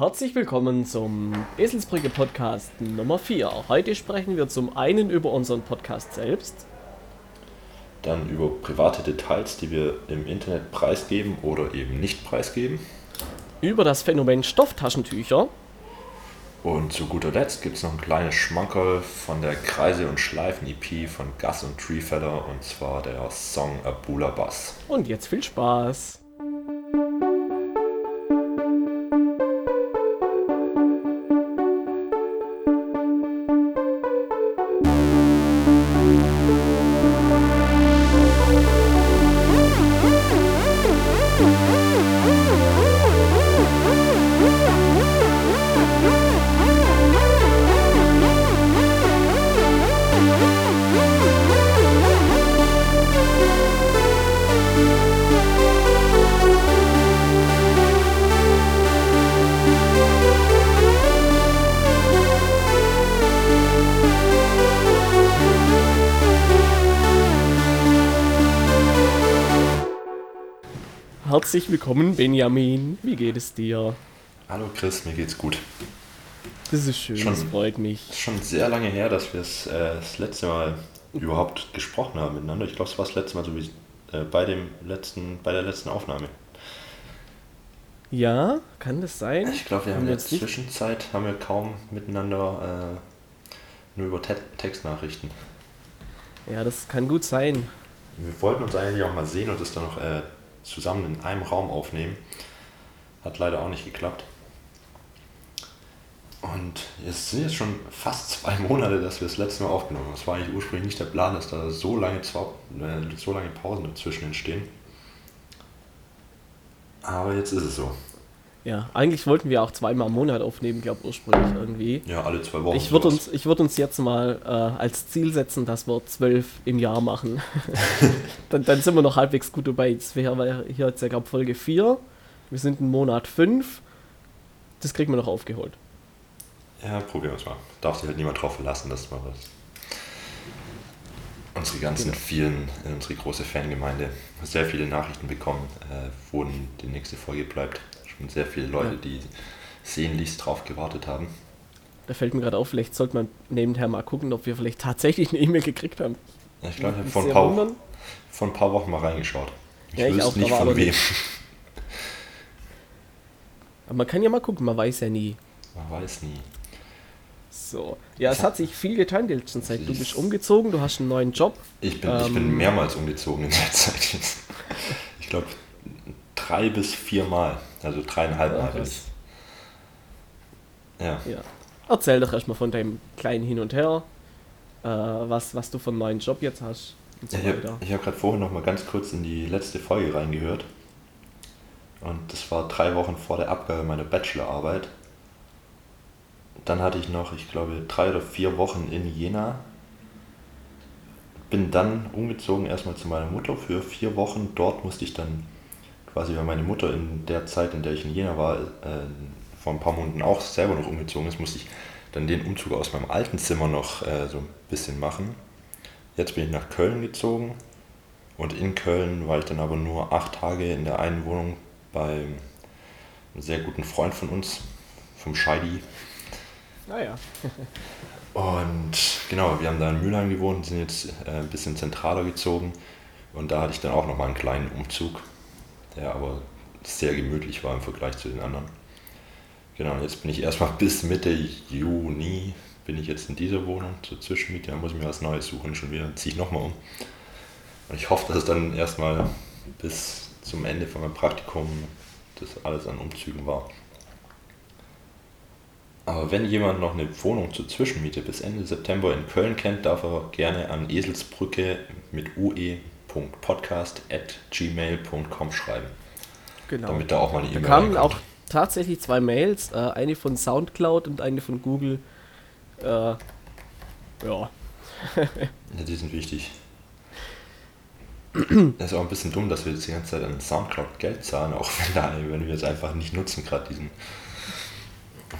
Herzlich willkommen zum Eselsbrücke Podcast Nummer 4. Heute sprechen wir zum einen über unseren Podcast selbst. Dann über private Details, die wir im Internet preisgeben oder eben nicht preisgeben. Über das Phänomen Stofftaschentücher. Und zu guter Letzt gibt es noch ein kleines Schmankerl von der Kreise- und Schleifen-EP von Gus und Treefeather und zwar der Song Abula Bass. Und jetzt viel Spaß. Herzlich willkommen, Benjamin. Wie geht es dir? Hallo Chris, mir geht's gut. Das ist schön, Schon- das freut mich. Es ist schon sehr lange her, dass wir es, äh, das letzte Mal überhaupt gesprochen haben miteinander. Ich glaube, es war das letzte Mal so wie äh, bei, dem letzten, bei der letzten Aufnahme. Ja, kann das sein? Ich glaube, wir Haben haben in wir der jetzt nicht- Zwischenzeit haben wir kaum miteinander äh, nur über Te Textnachrichten. Ja, das kann gut sein. Wir wollten uns eigentlich auch mal sehen und das dann noch äh, zusammen in einem Raum aufnehmen. Hat leider auch nicht geklappt. Und es sind jetzt schon fast zwei Monate, dass wir das letzte Mal aufgenommen haben. Es war eigentlich ursprünglich nicht der Plan, dass da so lange, äh, so lange Pausen dazwischen entstehen. Aber jetzt ist es so. Ja, eigentlich wollten wir auch zweimal im Monat aufnehmen, glaube ursprünglich irgendwie. Ja, alle zwei Wochen. Ich würde uns, ich würd uns jetzt mal äh, als Ziel setzen, dass wir zwölf im Jahr machen. dann, dann sind wir noch halbwegs gut dabei. Jetzt wäre hier jetzt, glaube Folge 4. Wir sind im Monat 5. Das kriegen wir noch aufgeholt. Ja, probieren wir es mal. Darf sich halt niemand drauf verlassen, dass man das. Unsere ganzen Genau. vielen, äh, unsere große Fangemeinde, sehr viele Nachrichten bekommen, äh, wo die nächste Folge bleibt. Schon sehr viele Leute, Ja. die sehnlichst drauf gewartet haben. Da fällt mir gerade auf, vielleicht sollte man nebenher mal gucken, ob wir vielleicht tatsächlich eine E-Mail gekriegt haben. Ich glaube, ich habe vor, ein vor ein paar Wochen mal reingeschaut. Ich Ja, ich wüsste auch, nicht von wem. Aber man kann ja mal gucken, man weiß ja nie. Man weiß nie. So. Ja, es hat sich viel getan die letzten Zeit. Du bist umgezogen, du hast einen neuen Job. Ich bin, ich bin Ähm. mehrmals umgezogen in der Zeit jetzt. Ich glaube, drei bis vier Mal. Also dreieinhalb Mal. Ja. Ja. Erzähl doch erstmal von deinem kleinen Hin und Her, äh, was, was du für einen neuen Job jetzt hast so Ich habe hab gerade vorhin noch mal ganz kurz in die letzte Folge reingehört. Und das war drei Wochen vor der Abgabe meiner Bachelorarbeit. Dann hatte ich noch, ich glaube, drei oder vier Wochen in Jena. Bin dann umgezogen erstmal zu meiner Mutter für vier Wochen. Dort musste ich dann quasi, weil meine Mutter in der Zeit, in der ich in Jena war, äh, vor ein paar Monaten auch selber noch umgezogen ist, musste ich dann den Umzug aus meinem alten Zimmer noch äh, so ein bisschen machen. Jetzt bin ich nach Köln gezogen und in Köln war ich dann aber nur acht Tage in der einen Wohnung bei einem sehr guten Freund von uns, vom Scheidi. Naja. Und genau, wir haben da in Mülheim gewohnt, sind jetzt äh, ein bisschen zentraler gezogen und da hatte ich dann auch nochmal einen kleinen Umzug, der aber sehr gemütlich war im Vergleich zu den anderen. Genau, jetzt bin ich erstmal bis Mitte Juni bin ich jetzt in dieser Wohnung zur Zwischenmiete, da muss ich mir was Neues suchen, schon wieder ziehe ich nochmal um. Und ich hoffe, dass es dann erstmal bis zum Ende von meinem Praktikum das alles an Umzügen war. Aber wenn jemand noch eine Wohnung zur Zwischenmiete bis Ende September in Köln kennt, darf er gerne an eselsbrücke mit ue.podcast.gmail.com schreiben. Genau. Damit da auch mal eine E-Mail kamen reinkommt. auch tatsächlich zwei Mails, äh, eine von Soundcloud und eine von Google. Äh, ja. Ja, die sind wichtig. Das ist auch ein bisschen dumm, dass wir jetzt die ganze Zeit an Soundcloud Geld zahlen, auch wenn, da, wenn wir es einfach nicht nutzen, gerade diesen.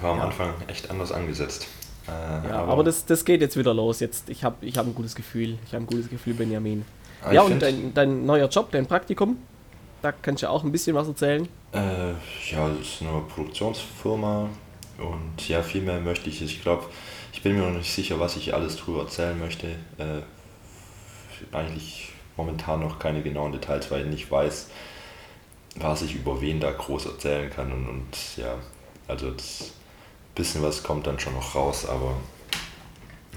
War am Ja. Anfang echt anders angesetzt. Äh, Ja, aber, das, das geht jetzt wieder los. Jetzt, ich habe ich hab ein gutes Gefühl. Ich habe ein gutes Gefühl, Benjamin. Aber ja, und dein, dein neuer Job, dein Praktikum? Da kannst du auch ein bisschen was erzählen. Äh, ja, es ist eine Produktionsfirma und ja, viel mehr möchte ich. Ich glaube, ich bin mir noch nicht sicher, was ich alles drüber erzählen möchte. Äh, eigentlich momentan noch keine genauen Details, weil ich nicht weiß, was ich über wen da groß erzählen kann. Und, und ja, also das bisschen was kommt dann schon noch raus, aber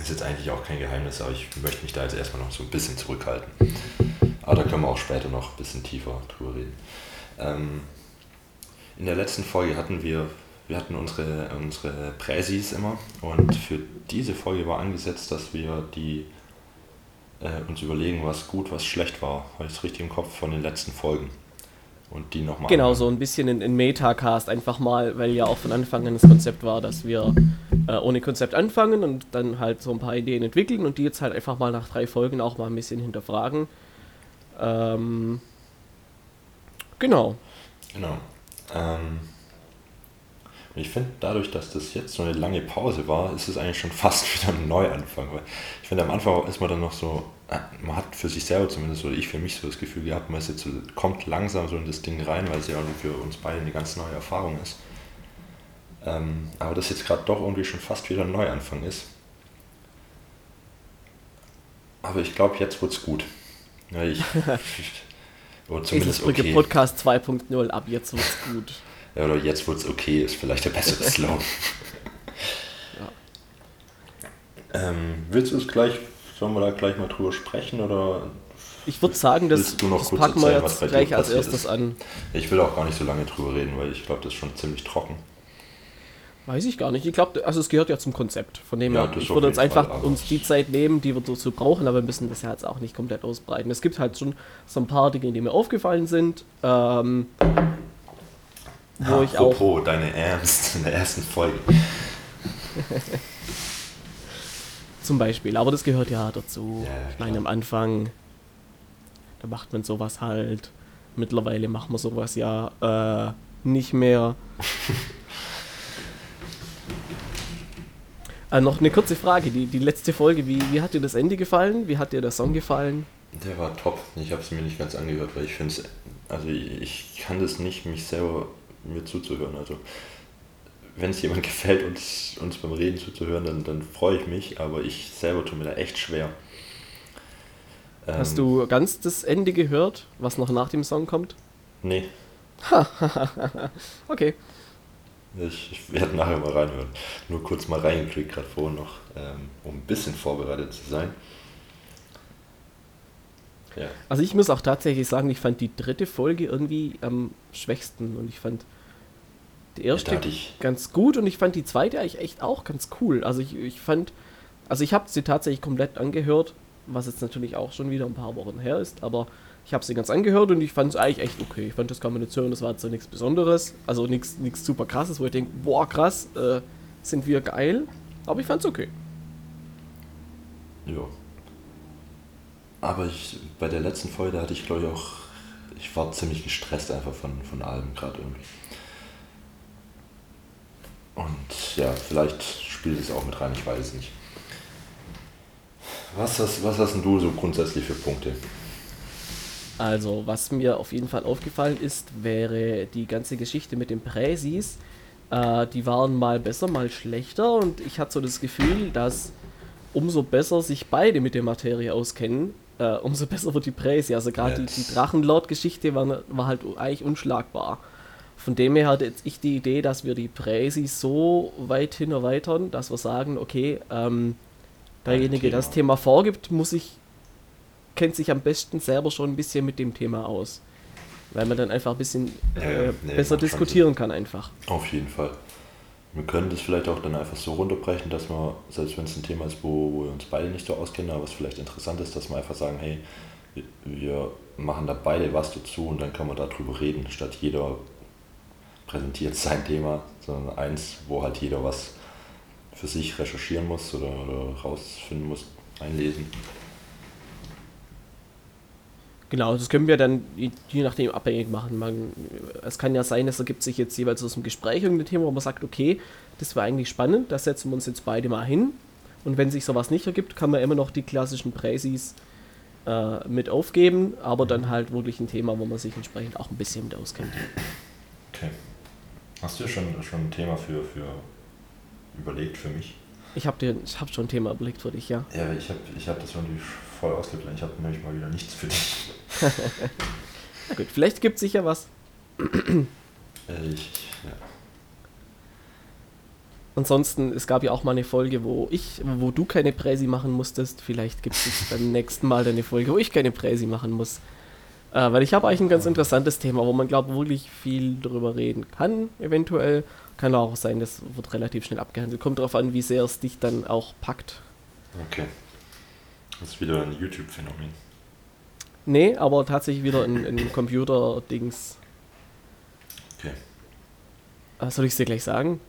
ist jetzt eigentlich auch kein Geheimnis, aber ich möchte mich da jetzt erstmal noch so ein bisschen zurückhalten. Aber da können wir auch später noch ein bisschen tiefer drüber reden. Ähm, in der letzten Folge hatten wir, wir hatten unsere, unsere Präsis immer und für diese Folge war angesetzt, dass wir die äh, uns überlegen, was gut, was schlecht war. Habe ich es richtig im Kopf von den letzten Folgen. Und die nochmal. Genau, so ein bisschen in, in Metacast einfach mal, weil ja auch von Anfang an das Konzept war, dass wir äh, ohne Konzept anfangen und dann halt so ein paar Ideen entwickeln und die jetzt halt einfach mal nach drei Folgen auch mal ein bisschen hinterfragen. Ähm, genau. Genau. Ähm, ich finde, dadurch, dass das jetzt so eine lange Pause war, ist es eigentlich schon fast wieder ein Neuanfang. Weil ich finde, am Anfang ist man dann noch so, man hat für sich selber zumindest, oder ich für mich so das Gefühl gehabt, man ist jetzt so, kommt langsam so in das Ding rein, weil es ja für uns beide eine ganz neue Erfahrung ist. Ähm, aber das jetzt gerade doch irgendwie schon fast wieder ein Neuanfang ist. Aber ich glaube, jetzt wird es gut. Ja, ich, oder zumindest okay. Podcast 2.0, ab jetzt wird es gut. Ja, oder jetzt wird es okay, ist vielleicht der bessere Slogan. ja. ähm, willst du es gleich, sollen wir da gleich mal drüber sprechen oder ich würde sagen, das, das packen wir jetzt gleich als erstes ist. an. Ich will auch gar nicht so lange drüber reden, weil ich glaube, das ist schon ziemlich trocken. Weiß ich gar nicht. Ich glaube, also es gehört ja zum Konzept. Von dem ja, her, ich würde jetzt einfach Fall, uns die Zeit nehmen, die wir dazu brauchen, aber wir müssen das ja jetzt auch nicht komplett ausbreiten. Es gibt halt schon so ein paar Dinge, die mir aufgefallen sind. Ähm, wo ja, ich apropos, auch. deine Ernst in der ersten Folge. Zum Beispiel, aber das gehört ja dazu. Ja, ich meine, am Anfang, da macht man sowas halt. Mittlerweile machen wir sowas ja äh, nicht mehr. Äh, noch eine kurze Frage, die, die letzte Folge, wie, wie hat dir das Ende gefallen? Wie hat dir der Song gefallen? Der war top. Ich habe es mir nicht ganz angehört, weil ich finde es, also ich, ich, kann das nicht, mich selber mir zuzuhören. Also wenn es jemand gefällt, uns, uns beim Reden zuzuhören, dann, dann freue ich mich, aber ich selber tue mir da echt schwer. Hast ähm, du ganz das Ende gehört, was noch nach dem Song kommt? Nee. okay. Ich, ich werde nachher mal reinhören. Nur kurz mal reingeklickt, gerade vorhin noch, ähm, um ein bisschen vorbereitet zu sein. Ja. Also ich muss auch tatsächlich sagen, ich fand die dritte Folge irgendwie am schwächsten und ich fand die erste ganz gut und ich fand die zweite eigentlich echt auch ganz cool. Also ich, ich fand, also ich habe sie tatsächlich komplett angehört, was jetzt natürlich auch schon wieder ein paar Wochen her ist, aber ich habe sie ganz angehört und ich fand es eigentlich echt okay. Ich fand, das kann man jetzt hören, das war jetzt so nichts Besonderes. Also nichts super krasses, wo ich denke, boah, krass, äh, sind wir geil. Aber ich fand es okay. Ja. Aber ich, bei der letzten Folge hatte ich, glaube ich, auch. Ich war ziemlich gestresst einfach von, von allem gerade irgendwie. Und ja, vielleicht spielt es auch mit rein, ich weiß es nicht. Was hast, was hast denn du so grundsätzlich für Punkte? Also, was mir auf jeden Fall aufgefallen ist, wäre die ganze Geschichte mit den Präsis. Äh, die waren mal besser, mal schlechter und ich hatte so das Gefühl, dass umso besser sich beide mit der Materie auskennen, äh, umso besser wird die Präsi. Also gerade die, die Drachenlord-Geschichte war, war halt eigentlich unschlagbar. Von dem her hatte jetzt ich die Idee, dass wir die Präsi so weit hin erweitern, dass wir sagen, okay, ähm, derjenige, der das Thema vorgibt, muss sich kennt sich am besten selber schon ein bisschen mit dem Thema aus. Weil man dann einfach ein bisschen äh, nee, besser diskutieren kann einfach. Auf jeden Fall. Wir können das vielleicht auch dann einfach so runterbrechen, dass wir, selbst wenn es ein Thema ist, wo, wo wir uns beide nicht so auskennen, aber was vielleicht interessant ist, dass wir einfach sagen, hey, wir machen da beide was dazu und dann kann man darüber reden, statt jeder präsentiert sein Thema, sondern eins, wo halt jeder was für sich recherchieren muss oder, oder rausfinden muss, einlesen. Genau, das können wir dann je nachdem abhängig machen. Man, es kann ja sein, es ergibt sich jetzt jeweils aus dem Gespräch irgendein Thema, wo man sagt, okay, das war eigentlich spannend, da setzen wir uns jetzt beide mal hin. Und wenn sich sowas nicht ergibt, kann man immer noch die klassischen Präsis äh, mit aufgeben, aber dann halt wirklich ein Thema, wo man sich entsprechend auch ein bisschen mit auskennt. Okay. Hast du schon, schon ein Thema für, für überlegt für mich? Ich habe hab schon ein Thema überlegt für dich, ja. Ja, ich habe ich hab das natürlich voll ausgeplant. Ich habe nämlich mal wieder nichts für dich. Na gut, vielleicht gibt es sicher was. äh, ich, ja. Ansonsten, es gab ja auch mal eine Folge, wo ich, wo du keine Präsi machen musstest. Vielleicht gibt es beim nächsten Mal eine Folge, wo ich keine Präsi machen muss. Äh, weil ich habe eigentlich ein ganz interessantes Thema, wo man, glaube ich, wirklich viel drüber reden kann, eventuell. Kann auch sein, das wird relativ schnell abgehandelt. Kommt darauf an, wie sehr es dich dann auch packt. Okay. Das ist wieder ein YouTube-Phänomen. Nee, aber tatsächlich wieder ein, ein Computer-Dings. Okay. Äh, soll ich es dir gleich sagen?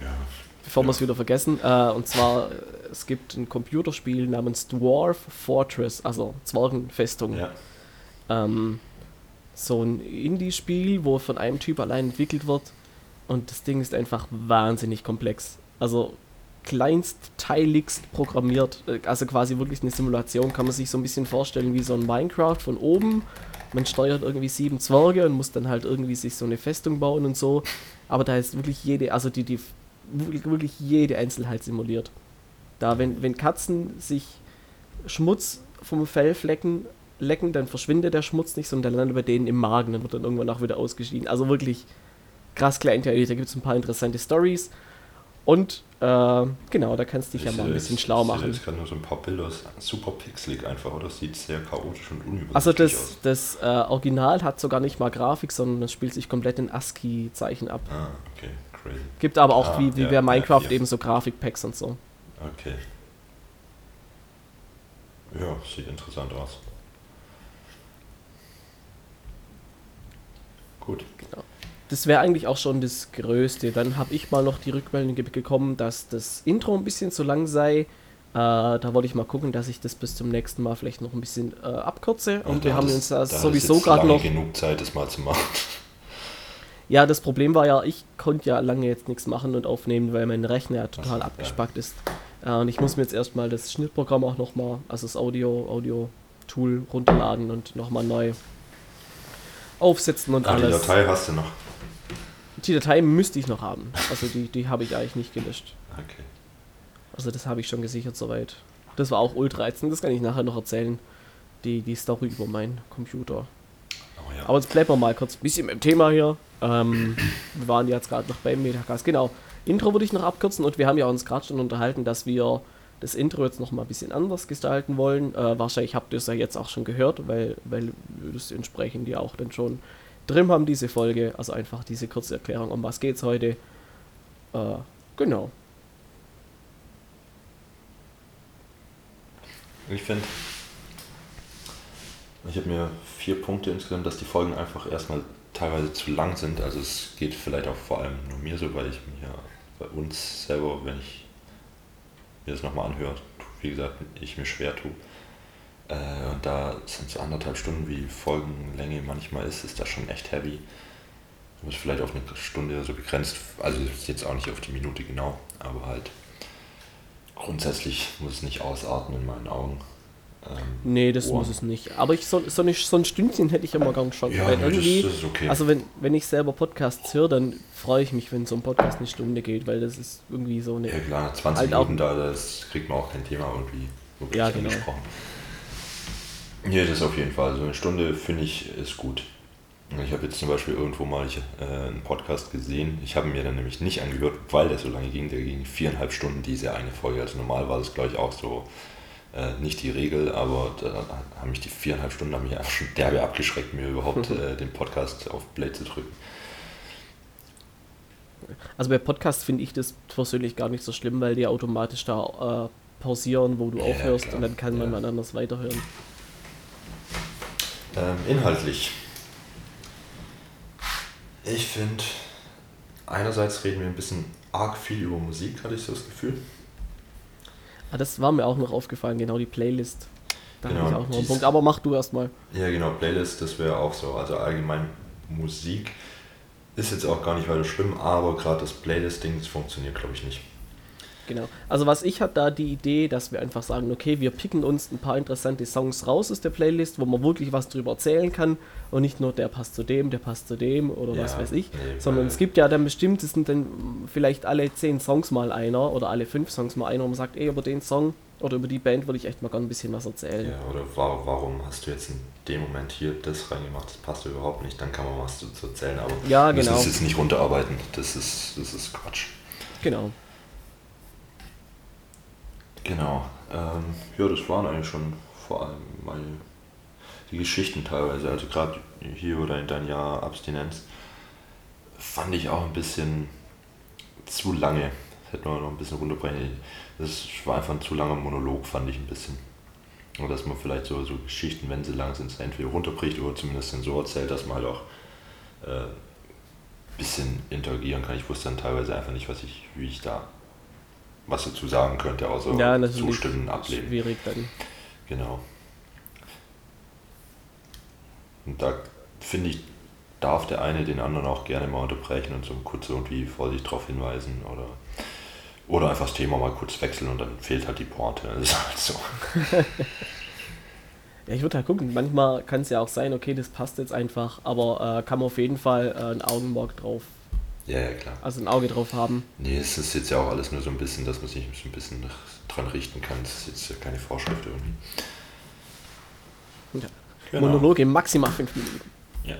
Ja. Bevor ja. wir es wieder vergessen. Äh, und zwar, es gibt ein Computerspiel namens Dwarf Fortress, also Zwergenfestung. Ja. Ähm, so ein Indie-Spiel, wo von einem Typ allein entwickelt wird. Und das Ding ist einfach wahnsinnig komplex. Also kleinstteiligst programmiert. Äh, Also quasi wirklich eine Simulation kann man sich so ein bisschen vorstellen wie so ein Minecraft von oben. Man steuert irgendwie sieben Zwerge und muss dann halt irgendwie sich so eine Festung bauen und so. Aber da ist wirklich jede, also die, die wirklich, jede Einzelheit simuliert. Da, wenn, wenn Katzen sich Schmutz vom Fell flecken, lecken, dann verschwindet der Schmutz nicht, sondern der landet bei denen im Magen, dann wird dann irgendwann auch wieder ausgeschieden. Also wirklich krass kleinteilig, da gibt es ein paar interessante Stories. Und äh, genau, da kannst du dich ja mal ein bisschen ich, schlau Ich sehe machen. jetzt gerade nur so ein paar Bilder, das super pixelig einfach, oder? Das sieht sehr chaotisch und unübersichtlich Also das, aus. das äh, Original hat sogar nicht mal Grafik, sondern es spielt sich komplett in ASCII-Zeichen ab. Ah, okay, crazy. Gibt aber auch Ah, wie, wie ja, bei Minecraft ja. eben so Grafikpacks und so. Okay. Ja, sieht interessant aus. Gut. Das wäre eigentlich auch schon das Größte. Dann habe ich mal noch die Rückmeldung bekommen, dass das Intro ein bisschen zu lang sei. Äh, da wollte ich mal gucken, dass ich das bis zum nächsten Mal vielleicht noch ein bisschen äh, abkürze. Und Ja, wir haben uns da sowieso gerade noch. genug Zeit, das mal zu machen. Ja, das Problem war ja, ich konnte ja lange jetzt nichts machen und aufnehmen, weil mein Rechner ja total so, ja. abgespackt ist. Äh, und ich muss mir jetzt erstmal das Schnittprogramm auch nochmal, also das Audio, Audio-Tool runterladen und nochmal neu aufsetzen und Ah, die alles. Datei hast du noch. Die Datei müsste ich noch haben. Also die, die habe ich eigentlich nicht gelöscht. Okay. Also das habe ich schon gesichert soweit. Das war auch ultra ätzend, das kann ich nachher noch erzählen. Die, die Story über meinen Computer. Oh, ja. Aber jetzt bleiben wir mal kurz ein bisschen im Thema hier. Ähm, wir waren jetzt gerade noch beim Metacast. Genau. Intro würde ich noch abkürzen und wir haben ja uns gerade schon unterhalten, dass wir das Intro jetzt noch mal ein bisschen anders gestalten wollen. Äh, wahrscheinlich habt ihr es ja jetzt auch schon gehört, weil, weil wir das entsprechend ja auch dann schon drin haben, diese Folge. Also einfach diese kurze Erklärung, um was geht's heute. Äh, genau. Ich finde, ich habe mir vier Punkte insgesamt, dass die Folgen einfach erstmal teilweise zu lang sind. Also es geht vielleicht auch vor allem nur mir so, weil ich mir ja bei uns selber, wenn ich mir das nochmal anhöre, wie gesagt, ich mir schwer tue. Äh, und da sind so anderthalb Stunden, wie Folgenlänge manchmal ist, ist das schon echt heavy. Du bist vielleicht auf eine Stunde so begrenzt, also jetzt auch nicht auf die Minute genau, aber halt grundsätzlich muss es nicht ausarten in meinen Augen. Ähm, Nee, das Ohren. muss es nicht. Aber ich, so, so, eine, so ein Stündchen hätte ich immer gern schon. Ja, weil irgendwie, das, das okay. Also wenn, wenn ich selber Podcasts höre, dann freue ich mich, wenn so ein Podcast eine Stunde geht, weil das ist irgendwie so eine... ja klar, nach 20 halt Minuten da, das kriegt man auch kein Thema irgendwie wirklich Ja, genau. angesprochen. Ja, das auf jeden Fall. So eine Stunde finde ich ist gut. Ich habe jetzt zum Beispiel irgendwo mal ich, äh, einen Podcast gesehen. Ich habe mir dann nämlich nicht angehört, weil der so lange ging. Der ging viereinhalb Stunden, diese eine Folge. Also normal war das, glaube ich, auch so äh, nicht die Regel, aber da haben mich die viereinhalb Stunden haben mich einfach schon derbe abgeschreckt, mir überhaupt äh, den Podcast auf Play zu drücken. Also bei Podcasts finde ich das persönlich gar nicht so schlimm, weil die automatisch da äh, pausieren, wo du Ja, aufhörst klar. und dann kann man Ja. mal anders weiterhören. Ähm, inhaltlich. Ich finde, einerseits reden wir ein bisschen arg viel über Musik, hatte ich so das Gefühl. Ah, das war mir auch noch aufgefallen, genau die Playlist. Da Genau, ich auch noch einen Punkt. Aber mach du erstmal. Ja, genau, Playlist, das wäre auch so. Also allgemein Musik ist jetzt auch gar nicht weiter schlimm, aber gerade das Playlist-Ding, das funktioniert, glaube ich, nicht. Genau. Also was ich hatte da die Idee, dass wir einfach sagen, okay, wir picken uns ein paar interessante Songs raus aus der Playlist, wo man wirklich was drüber erzählen kann und nicht nur der passt zu dem, der passt zu dem oder Ja, was weiß ich, nee, sondern es gibt ja dann bestimmt, es sind dann vielleicht alle zehn Songs mal einer oder alle fünf Songs mal einer, wo man sagt, ey, über den Song oder über die Band würde ich echt mal gerne ein bisschen was erzählen. Ja, oder wa warum hast du jetzt in dem Moment hier das reingemacht? Das passt überhaupt nicht. Dann kann man was dazu erzählen, aber Ja, genau. es jetzt nicht runterarbeiten. Das ist, das ist Quatsch. Genau. Genau. Ähm, ja, das waren eigentlich schon vor allem meine die Geschichten teilweise. Also gerade hier oder in dein Jahr Abstinenz fand ich auch ein bisschen zu lange. Das hätte man noch ein bisschen runterbrechen. Das war einfach ein zu langer Monolog, fand ich ein bisschen. Oder dass man vielleicht so, so Geschichten, wenn sie lang sind, entweder runterbricht oder zumindest dann so erzählt, dass man halt auch äh, ein bisschen interagieren kann. Ich wusste dann teilweise einfach nicht, was ich, wie ich da was dazu sagen könnte, außer ja, zustimmen, ablehnen. Schwierig dann. Genau. Und da finde ich, darf der eine den anderen auch gerne mal unterbrechen und so kurz irgendwie vorsichtig darauf hinweisen oder, oder einfach das Thema mal kurz wechseln und dann fehlt halt die Pointe. Das ist halt so. Ja, ich würde halt gucken. Manchmal kann es ja auch sein, okay, das passt jetzt einfach, aber äh, kann man auf jeden Fall äh, ein Augenmerk drauf, Ja, ja, klar. also ein Auge drauf haben. Nee, es ist jetzt ja auch alles nur so ein bisschen, dass man sich so ein bisschen dran richten kann. Das ist jetzt ja keine Vorschrift irgendwie. Ja. Genau. Monologe maximal fünf Minuten. Ja.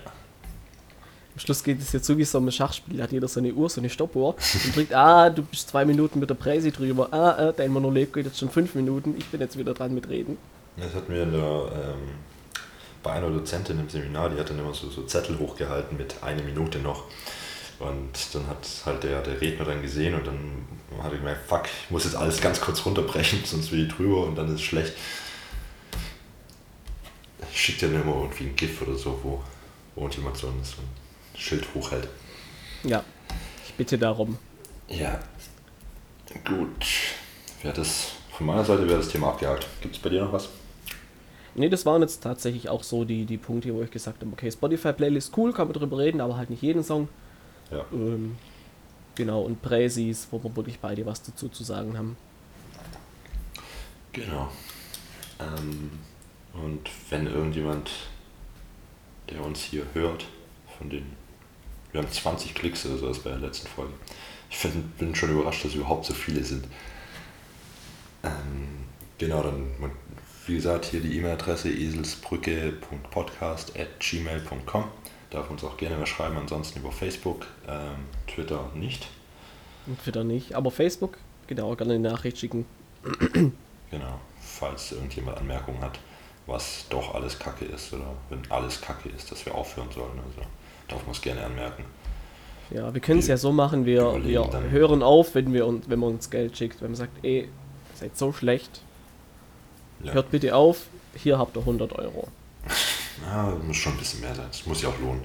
Am Schluss geht es jetzt so wie so ein Schachspiel, da hat jeder so eine Uhr, so eine Stoppuhr und drückt, ah, du bist zwei Minuten mit der Präsi drüber, ah, äh, dein Monolog geht jetzt schon fünf Minuten, ich bin jetzt wieder dran mit Reden. Das hatten wir in der, ähm, bei einer Dozentin im Seminar, die hat dann immer so, so Zettel hochgehalten mit eine Minute noch. Und dann hat halt der, der Redner dann gesehen und dann hat er gemerkt, fuck, ich muss jetzt alles ganz kurz runterbrechen, sonst will ich drüber und dann ist es schlecht. Ich schicke dann immer irgendwie ein GIF oder so, wo, wo jemand so ein, Schild hochhält. Ja, ich bitte darum. Ja, gut. Wäre das, von meiner Seite wäre das Thema abgehakt. Gibt es bei dir noch was? Nee, das waren jetzt tatsächlich auch so die, die Punkte, wo ich gesagt habe, okay, Spotify-Playlist cool, kann man drüber reden, aber halt nicht jeden Song. Ja. Ähm, genau, und Präsis, wo wir wirklich beide was dazu zu sagen haben. Genau. Ähm, und wenn irgendjemand, der uns hier hört, von den, wir haben 20 Klicks oder sowas bei der letzten Folge. Ich find, bin schon überrascht, dass überhaupt so viele sind. Ähm, genau, dann, wie gesagt, hier die E-Mail-Adresse eselsbrücke.podcast.gmail.com. Darf uns auch gerne mal schreiben, ansonsten über Facebook, ähm, Twitter nicht. Twitter nicht, aber Facebook, genau, gerne eine Nachricht schicken. Genau, falls irgendjemand Anmerkungen hat, was doch alles Kacke ist oder wenn alles Kacke ist, dass wir aufhören sollen. Also darf man es gerne anmerken. Ja, wir können es ja so machen, wir, wir hören auf, wenn, wir uns, wenn man uns Geld schickt. Wenn man sagt, ey, seid so schlecht, Ja, hört bitte auf, hier habt ihr 100 Euro. Ja muss schon ein bisschen mehr sein. Das muss sich auch lohnen.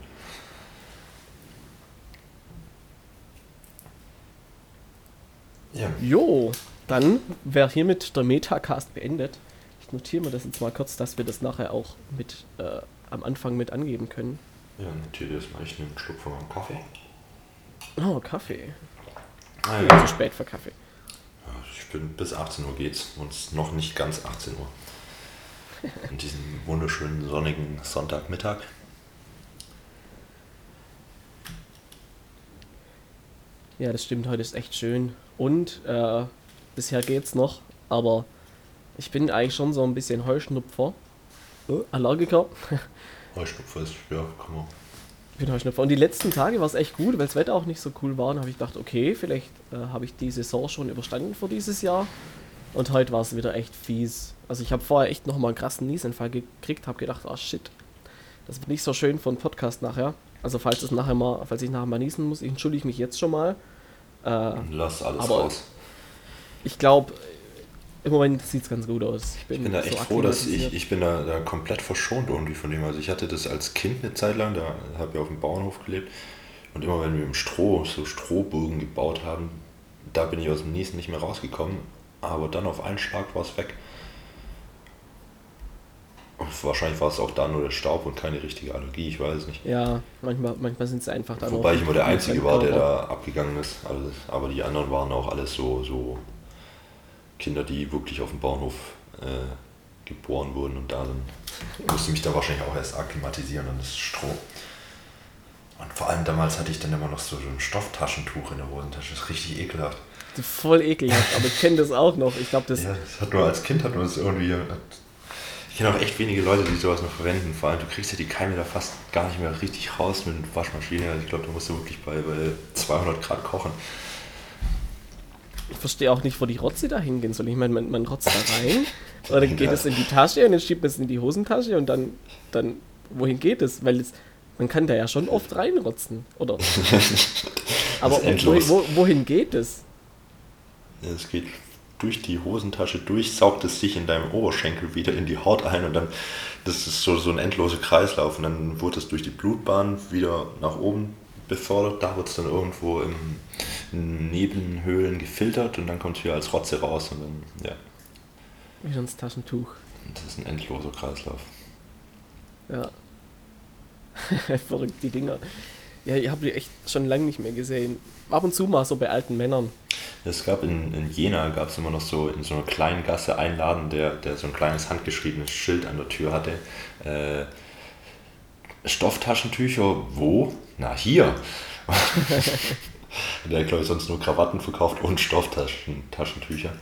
Ja, Jo, dann wäre hiermit der Metacast beendet. Ich notiere mir das jetzt mal kurz, dass wir das nachher auch mit äh, am Anfang mit angeben können. ja notiere dir das mal. Ich nehme einen Schluck von meinem Kaffee. Oh, Kaffee. Ah, Ja. Zu spät für Kaffee. Ich bin bis 18 Uhr geht's und noch nicht ganz 18 Uhr. An diesem wunderschönen sonnigen Sonntagmittag. Ja, das stimmt, heute ist echt schön. Und äh, bisher geht's noch, aber ich bin eigentlich schon so ein bisschen Heuschnupfer. Äh, Allergiker. Heuschnupfer ist, ja, komm mal. Ich bin Heuschnupfer. Und die letzten Tage war es echt gut, weil das Wetter auch nicht so cool war. Und habe ich gedacht, okay, vielleicht äh, habe ich die Saison schon überstanden für dieses Jahr. Und heute war es wieder echt fies. Also ich habe vorher echt nochmal einen krassen Niesanfall gekriegt, habe gedacht, ah shit, das wird nicht so schön für einen Podcast nachher. Also falls es nachher mal, falls ich nachher mal niesen muss, ich entschuldige mich jetzt schon mal. Äh, Lass alles Aber- raus. ich glaube, im Moment sieht es ganz gut aus. Ich bin, Ich bin da so echt froh, dass ich, ich bin da, da komplett verschont irgendwie von dem. Also ich hatte das als Kind eine Zeit lang, da habe ich auf dem Bauernhof gelebt. Und immer wenn wir im Stroh, so Strohburgen gebaut haben, da bin ich aus dem Niesen nicht mehr rausgekommen. Aber dann auf einen Schlag war es weg. Und wahrscheinlich war es auch da nur der Staub und keine richtige Allergie, ich weiß es nicht. Ja, manchmal, manchmal sind sie einfach dann Wobei ich immer der Einzige war, der da abgegangen ist. Also, aber die anderen waren auch alles so, so Kinder, die wirklich auf dem Bahnhof äh, geboren wurden und da dann musste mich da wahrscheinlich auch erst akklimatisieren an das Stroh. Und vor allem damals hatte ich dann immer noch so ein Stofftaschentuch in der Hosentasche. Das ist richtig ekelhaft. Voll ekelhaft, aber ich kenne das auch noch. Ich glaube, das. Ja, das hat nur als Kind hat man das irgendwie. Ich kenne auch echt wenige Leute, die sowas noch verwenden. Vor allem, du kriegst ja die Keime da fast gar nicht mehr richtig raus mit Waschmaschine. Ich glaube, da musst du wirklich bei, bei 200 Grad kochen. Ich verstehe auch nicht, wo die Rotze da hingehen soll. Ich meine, man, man rotzt da rein, oder dann geht es in die Tasche und dann schiebt man es in die Hosentasche und dann, dann wohin geht es? Weil es, man kann da ja schon oft reinrotzen, oder? Aber wo, wo, wohin geht es? Es geht durch die Hosentasche durch, saugt es sich in deinem Oberschenkel wieder in die Haut ein und dann, das ist so, so ein endloser Kreislauf und dann wird es durch die Blutbahn wieder nach oben befördert, da wird es dann irgendwo in Nebenhöhlen gefiltert und dann kommt es wieder als Rotze raus und dann, ja. Wieder ins Taschentuch. Das ist ein endloser Kreislauf. Ja. Verrückt, die Dinger. Ja, ich habe die echt schon lange nicht mehr gesehen. Ab und zu mal so bei alten Männern. Es gab in, in Jena, gab es immer noch so in so einer kleinen Gasse einen Laden, der, der so ein kleines handgeschriebenes Schild an der Tür hatte. Äh, Stofftaschentücher, wo? Na, hier. der hat, glaube ich, sonst nur Krawatten verkauft und Stofftaschentücher.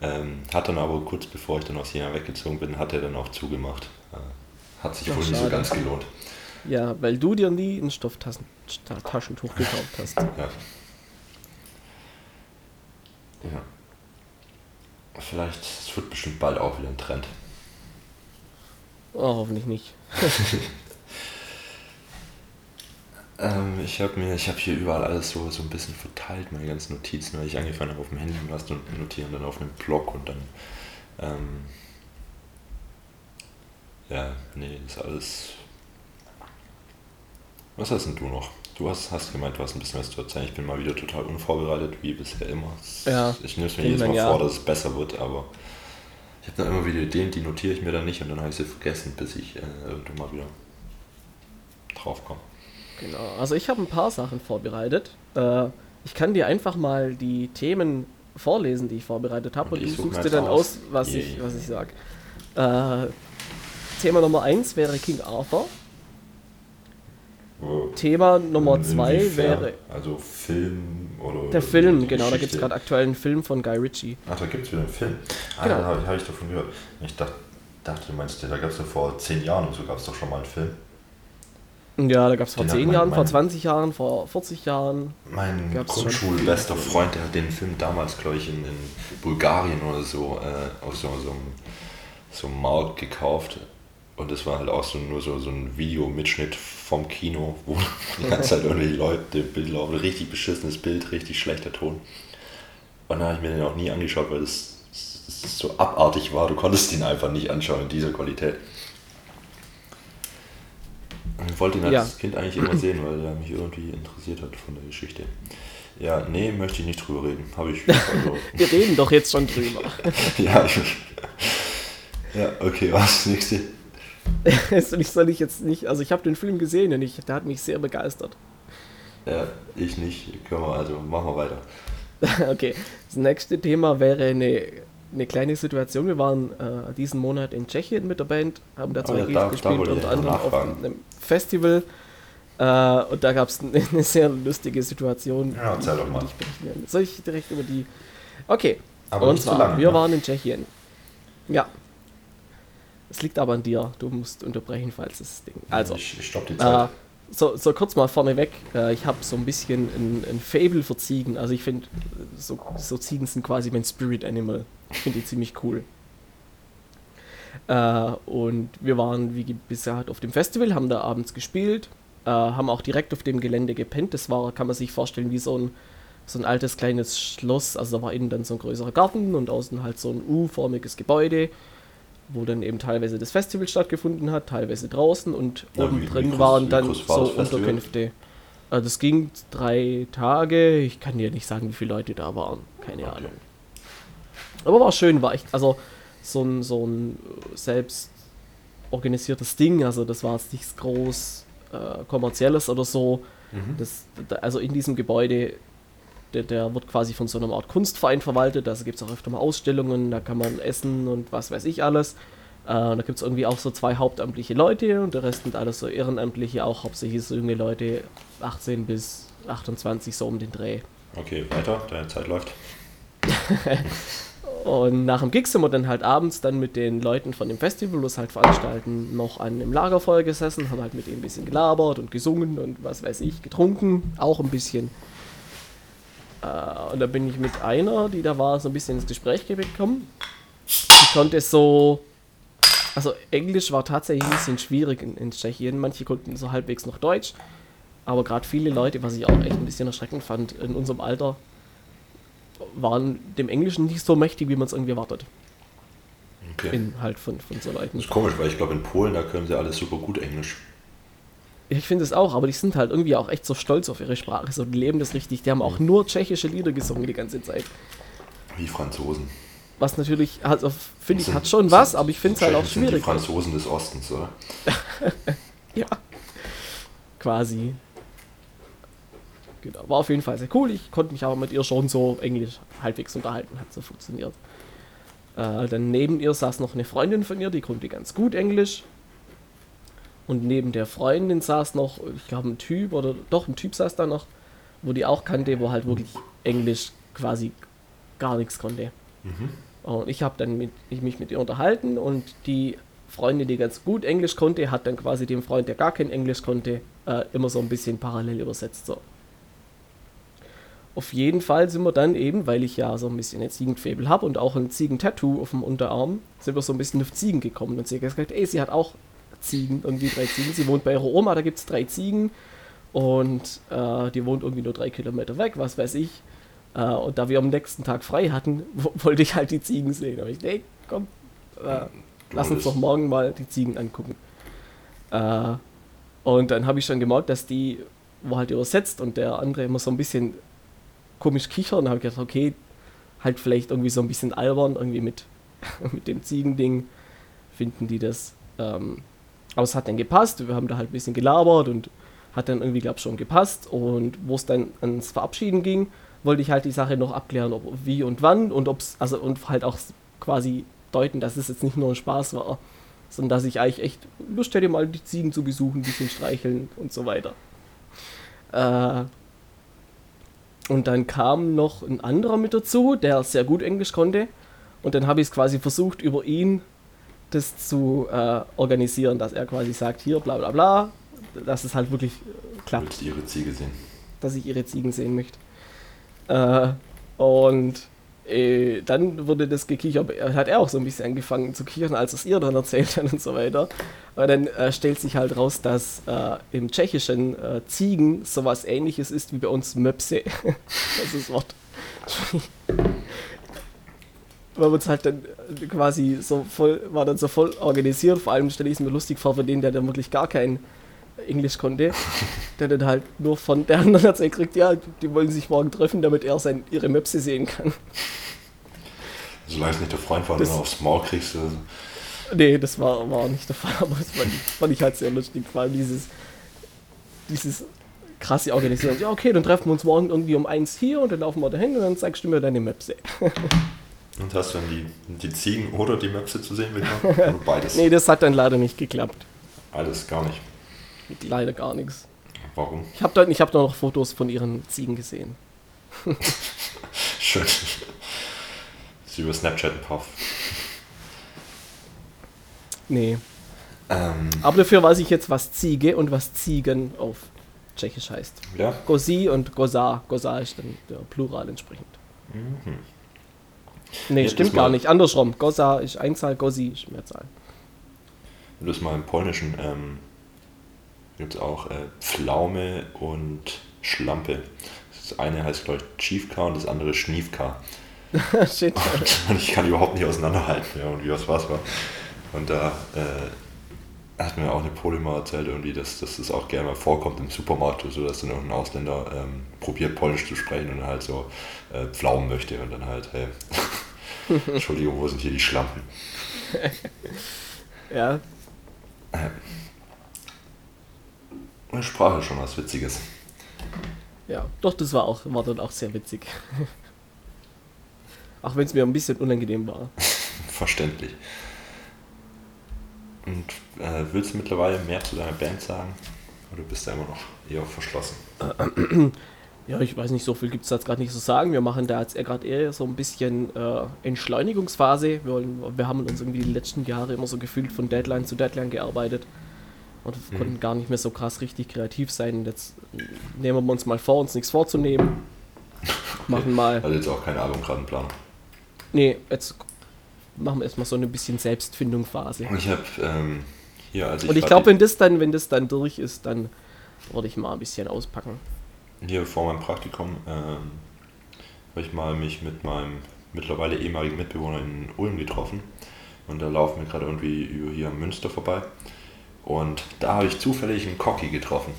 Ähm, hat dann aber kurz bevor ich dann aus Jena weggezogen bin, hat er dann auch zugemacht. Äh, hat sich Ach, wohl nicht so ganz gelohnt. Ja, weil du dir nie ein Stofftaschentuch gekauft hast. Ja. Ja. Vielleicht, es wird bestimmt bald auch wieder ein Trend. Oh, hoffentlich nicht. ähm, ich habe mir, ich habe hier überall alles so, so ein bisschen verteilt, meine ganzen Notizen, weil ich angefangen habe auf dem Handy was zu notieren, dann auf einem Blog und dann ähm, ja, nee, das ist alles was hast denn du noch? Du hast, hast gemeint, du hast ein bisschen was zu erzählen. Ich bin mal wieder total unvorbereitet, wie bisher immer. Ja, ich nehme es mir jedes Mal ja. vor, dass es besser wird, aber ich habe dann immer wieder Ideen, die notiere ich mir dann nicht und dann habe ich sie vergessen, bis ich äh, irgendwann mal wieder drauf komme. Genau, also ich habe ein paar Sachen vorbereitet. Äh, ich kann dir einfach mal die Themen vorlesen, die ich vorbereitet habe und, und du suchst dir dann aus, aus was, yeah. ich, was ich sage. Äh, Thema Nummer 1 wäre King Arthur. Thema Nummer zwei wäre. Also Film oder. Der Film, genau, da gibt es gerade aktuell einen Film von Guy Ritchie. Ach, da gibt es wieder einen Film. Ah, genau. habe hab ich davon gehört. Ich dachte, dachte du meinst, da gab es ja vor zehn Jahren und so gab es doch schon mal einen Film. Ja, da gab es vor zehn Jahren, vor 20 Jahren, vor 40 Jahren. Mein Grundschulbester Freund, der hat den Film damals, glaube ich, in, in Bulgarien oder so äh, auf so, so, so einem Markt gekauft und das war halt auch so, nur so, so ein Videomitschnitt vom Kino, wo die ganze Zeit irgendwelche Leute Bild laufen. Richtig beschissenes Bild, richtig schlechter Ton. Und dann habe ich mir den auch nie angeschaut, weil das, das so abartig war. Du konntest ihn einfach nicht anschauen in dieser Qualität. Ich wollte ihn als ja. Kind eigentlich immer sehen, weil er mich irgendwie interessiert hat von der Geschichte. Ja, nee, möchte ich nicht drüber reden. Habe ich. Also Wir reden doch jetzt schon drüber. ja, ich, ja, okay, was nächste? ich soll ich jetzt nicht, also ich habe den Film gesehen und ich, der hat mich sehr begeistert. Ja, ich nicht. Können wir, also machen wir weiter. okay, das nächste Thema wäre eine, eine kleine Situation. Wir waren äh, diesen Monat in Tschechien mit der Band, haben da zwei oh, ja, gespielt, da unter anderem auf einem Festival. Äh, und da gab es eine, eine, sehr lustige Situation. Ja, erzähl doch mal. Soll ich direkt über die. Okay, Aber und zwar, lang, wir ne? waren in Tschechien. Ja, es liegt aber an dir. Du musst unterbrechen, falls das Ding. Also, ich, ich stopp die Zeit. Äh, so, so kurz mal vorneweg. Äh, ich habe so ein bisschen ein, ein Fable für Ziegen. Also ich finde, so, so Ziegen sind quasi mein Spirit Animal. Ich finde die ziemlich cool. Äh, und wir waren, wie bisher, halt auf dem Festival, haben da abends gespielt, äh, haben auch direkt auf dem Gelände gepennt. Das war, kann man sich vorstellen, wie so ein, so ein altes kleines Schloss. Also da war innen dann so ein größerer Garten und außen halt so ein U-förmiges Gebäude wo dann eben teilweise das Festival stattgefunden hat, teilweise draußen und ja, oben drin waren dann so Unterkünfte. Also das ging drei Tage, ich kann dir nicht sagen, wie viele Leute da waren, keine okay. Ahnung. Aber war schön, war echt, also so ein, so ein selbst organisiertes Ding, also das war jetzt nichts groß äh, kommerzielles oder so. Mhm. Das, also in diesem Gebäude der, der wird quasi von so einer Art Kunstverein verwaltet. Da gibt es auch öfter mal Ausstellungen, da kann man essen und was weiß ich alles. Äh, da gibt es irgendwie auch so zwei hauptamtliche Leute und der Rest sind alles so Ehrenamtliche, auch hauptsächlich so junge Leute, 18 bis 28, so um den Dreh. Okay, weiter, deine Zeit läuft. und nach dem Gig sind wir dann halt abends dann mit den Leuten von dem Festival, das halt veranstalten, noch an einem Lagerfeuer gesessen, haben halt mit denen ein bisschen gelabert und gesungen und was weiß ich, getrunken, auch ein bisschen. Äh, und da bin ich mit einer, die da war, so ein bisschen ins Gespräch gekommen. Ich konnte so also Englisch war tatsächlich ein bisschen schwierig in, in Tschechien. Manche konnten so halbwegs noch Deutsch. Aber gerade viele Leute, was ich auch echt ein bisschen erschreckend fand, in unserem Alter, waren dem Englischen nicht so mächtig, wie man es irgendwie erwartet. Okay. In, halt von, von so Leuten. Das ist komisch, weil ich glaube, in Polen, da können sie alles super gut Englisch. Ich finde es auch, aber die sind halt irgendwie auch echt so stolz auf ihre Sprache. So, die leben das richtig. Die haben auch nur tschechische Lieder gesungen die ganze Zeit. Wie Franzosen. Was natürlich, also finde ich, hat schon was, aber ich finde es halt auch schwierig. Sind die Franzosen des Ostens, oder? ja. Quasi. Genau. War auf jeden Fall sehr cool. Ich konnte mich aber mit ihr schon so Englisch halbwegs unterhalten, hat so funktioniert. Äh, dann neben ihr saß noch eine Freundin von ihr, die konnte ganz gut Englisch. Und neben der Freundin saß noch, ich glaube, ein Typ oder doch, ein Typ saß da noch, wo die auch kannte, wo halt wirklich Englisch quasi gar nichts konnte. Mhm. Und ich habe dann mit, ich mich mit ihr unterhalten und die Freundin, die ganz gut Englisch konnte, hat dann quasi dem Freund, der gar kein Englisch konnte, äh, immer so ein bisschen parallel übersetzt. So. Auf jeden Fall sind wir dann eben, weil ich ja so ein bisschen ein Ziegenfebel habe und auch ein Ziegentattoo auf dem Unterarm, sind wir so ein bisschen auf Ziegen gekommen. Und sie hat gesagt, ey, sie hat auch Ziegen, irgendwie drei Ziegen. Sie wohnt bei ihrer Oma, da gibt es drei Ziegen. Und äh, die wohnt irgendwie nur drei Kilometer weg, was weiß ich. Äh, und da wir am nächsten Tag frei hatten, wollte ich halt die Ziegen sehen. Aber ich, nee, komm, äh, lass uns doch morgen mal die Ziegen angucken. Äh, und dann habe ich schon gemerkt, dass die wo halt übersetzt und der andere immer so ein bisschen komisch kichern. Und habe ich gedacht, okay, halt vielleicht irgendwie so ein bisschen albern, irgendwie mit, mit dem Ziegending finden die das. Ähm, aber es hat dann gepasst, wir haben da halt ein bisschen gelabert und hat dann irgendwie, glaube ich, schon gepasst. Und wo es dann ans Verabschieden ging, wollte ich halt die Sache noch abklären, ob wie und wann und ob es, also und halt auch quasi deuten, dass es jetzt nicht nur ein Spaß war, sondern dass ich eigentlich echt Lust hätte, mal die Ziegen zu besuchen, ein bisschen streicheln und so weiter. Äh, und dann kam noch ein anderer mit dazu, der sehr gut Englisch konnte. Und dann habe ich es quasi versucht, über ihn das zu äh, organisieren, dass er quasi sagt, hier bla bla bla, dass es halt wirklich klappt. Willst ihre Ziege sehen? Dass ich ihre Ziegen sehen möchte. Äh, und äh, dann wurde das gekichert, hat er auch so ein bisschen angefangen zu kichern, als es ihr dann erzählt hat und so weiter. Aber dann äh, stellt sich halt raus, dass äh, im Tschechischen äh, Ziegen sowas ähnliches ist wie bei uns Möpse. das ist das Wort. Weil uns halt dann quasi so voll, war dann so voll organisiert, vor allem stelle ich es mir lustig vor für den, der dann wirklich gar kein Englisch konnte, der dann halt nur von der anderen erzählt kriegt, ja, die wollen sich morgen treffen, damit er sein, ihre Möpse sehen kann. Solange es nicht der Freund war, das, dann aufs Maul kriegst du. Nee, das war, war nicht der Fall, aber das fand, fand ich halt sehr lustig, vor allem dieses, dieses krasse Organisieren. Ja, okay, dann treffen wir uns morgen irgendwie um eins hier und dann laufen wir dahin und dann zeigst du mir deine Möpse. Und hast du dann die, die Ziegen oder die Möpse zu sehen bekommen? Oder beides? nee, das hat dann leider nicht geklappt. Alles gar nicht. Leider gar nichts. Warum? Ich habe da, hab da noch Fotos von ihren Ziegen gesehen. Schön. Sie über Snapchat ein Puff. Nee. Ähm. Aber dafür weiß ich jetzt, was Ziege und was Ziegen auf Tschechisch heißt. Ja. Gosi und Gosa. Gosa ist dann der Plural entsprechend. Mhm. Nee, ja, stimmt gar nicht. Andersrum. Gosa ist Einzahl, Gosi ist Mehrzahl. Wenn du es mal im Polnischen ähm, gibt es auch äh, Pflaume und Schlampe. Das eine heißt, glaube ich, Chiefka und das andere Schniefka. Shit. Und, ich kann überhaupt nicht auseinanderhalten, ja, und wie was was war. Und da äh, hat mir auch eine Pole mal erzählt, irgendwie, dass, dass das auch gerne mal vorkommt im Supermarkt, so dass dann irgendein Ausländer ähm, probiert, Polnisch zu sprechen und halt so äh, Pflaumen möchte und dann halt, hey, Entschuldigung, wo sind hier die Schlampen? ja. Äh, Sprache schon was Witziges. Ja, doch, das war auch, war dann auch sehr witzig. auch wenn es mir ein bisschen unangenehm war. Verständlich. Und äh, willst du mittlerweile mehr zu deiner Band sagen? Oder bist du immer noch eher verschlossen? Ja, ich weiß nicht, so viel gibt es jetzt gerade nicht zu sagen. Wir machen da jetzt gerade eher so ein bisschen äh, Entschleunigungsphase. Wir, wir haben uns irgendwie die letzten Jahre immer so gefühlt von Deadline zu Deadline gearbeitet und mhm. konnten gar nicht mehr so krass richtig kreativ sein. Und jetzt nehmen wir uns mal vor, uns nichts vorzunehmen. Machen mal. Also jetzt auch keine Album gerade Plan. Nee, jetzt machen wir erstmal so eine bisschen Selbstfindung-Phase. Ich habe ähm, hier, also ich Und ich glaube, wenn das dann, wenn das dann durch ist, dann würde ich mal ein bisschen auspacken. Hier vor meinem Praktikum ähm, habe ich mal mich mit meinem mittlerweile ehemaligen Mitbewohner in Ulm getroffen. Und da laufen wir gerade irgendwie über hier am Münster vorbei. Und da habe ich zufällig einen Cocky getroffen.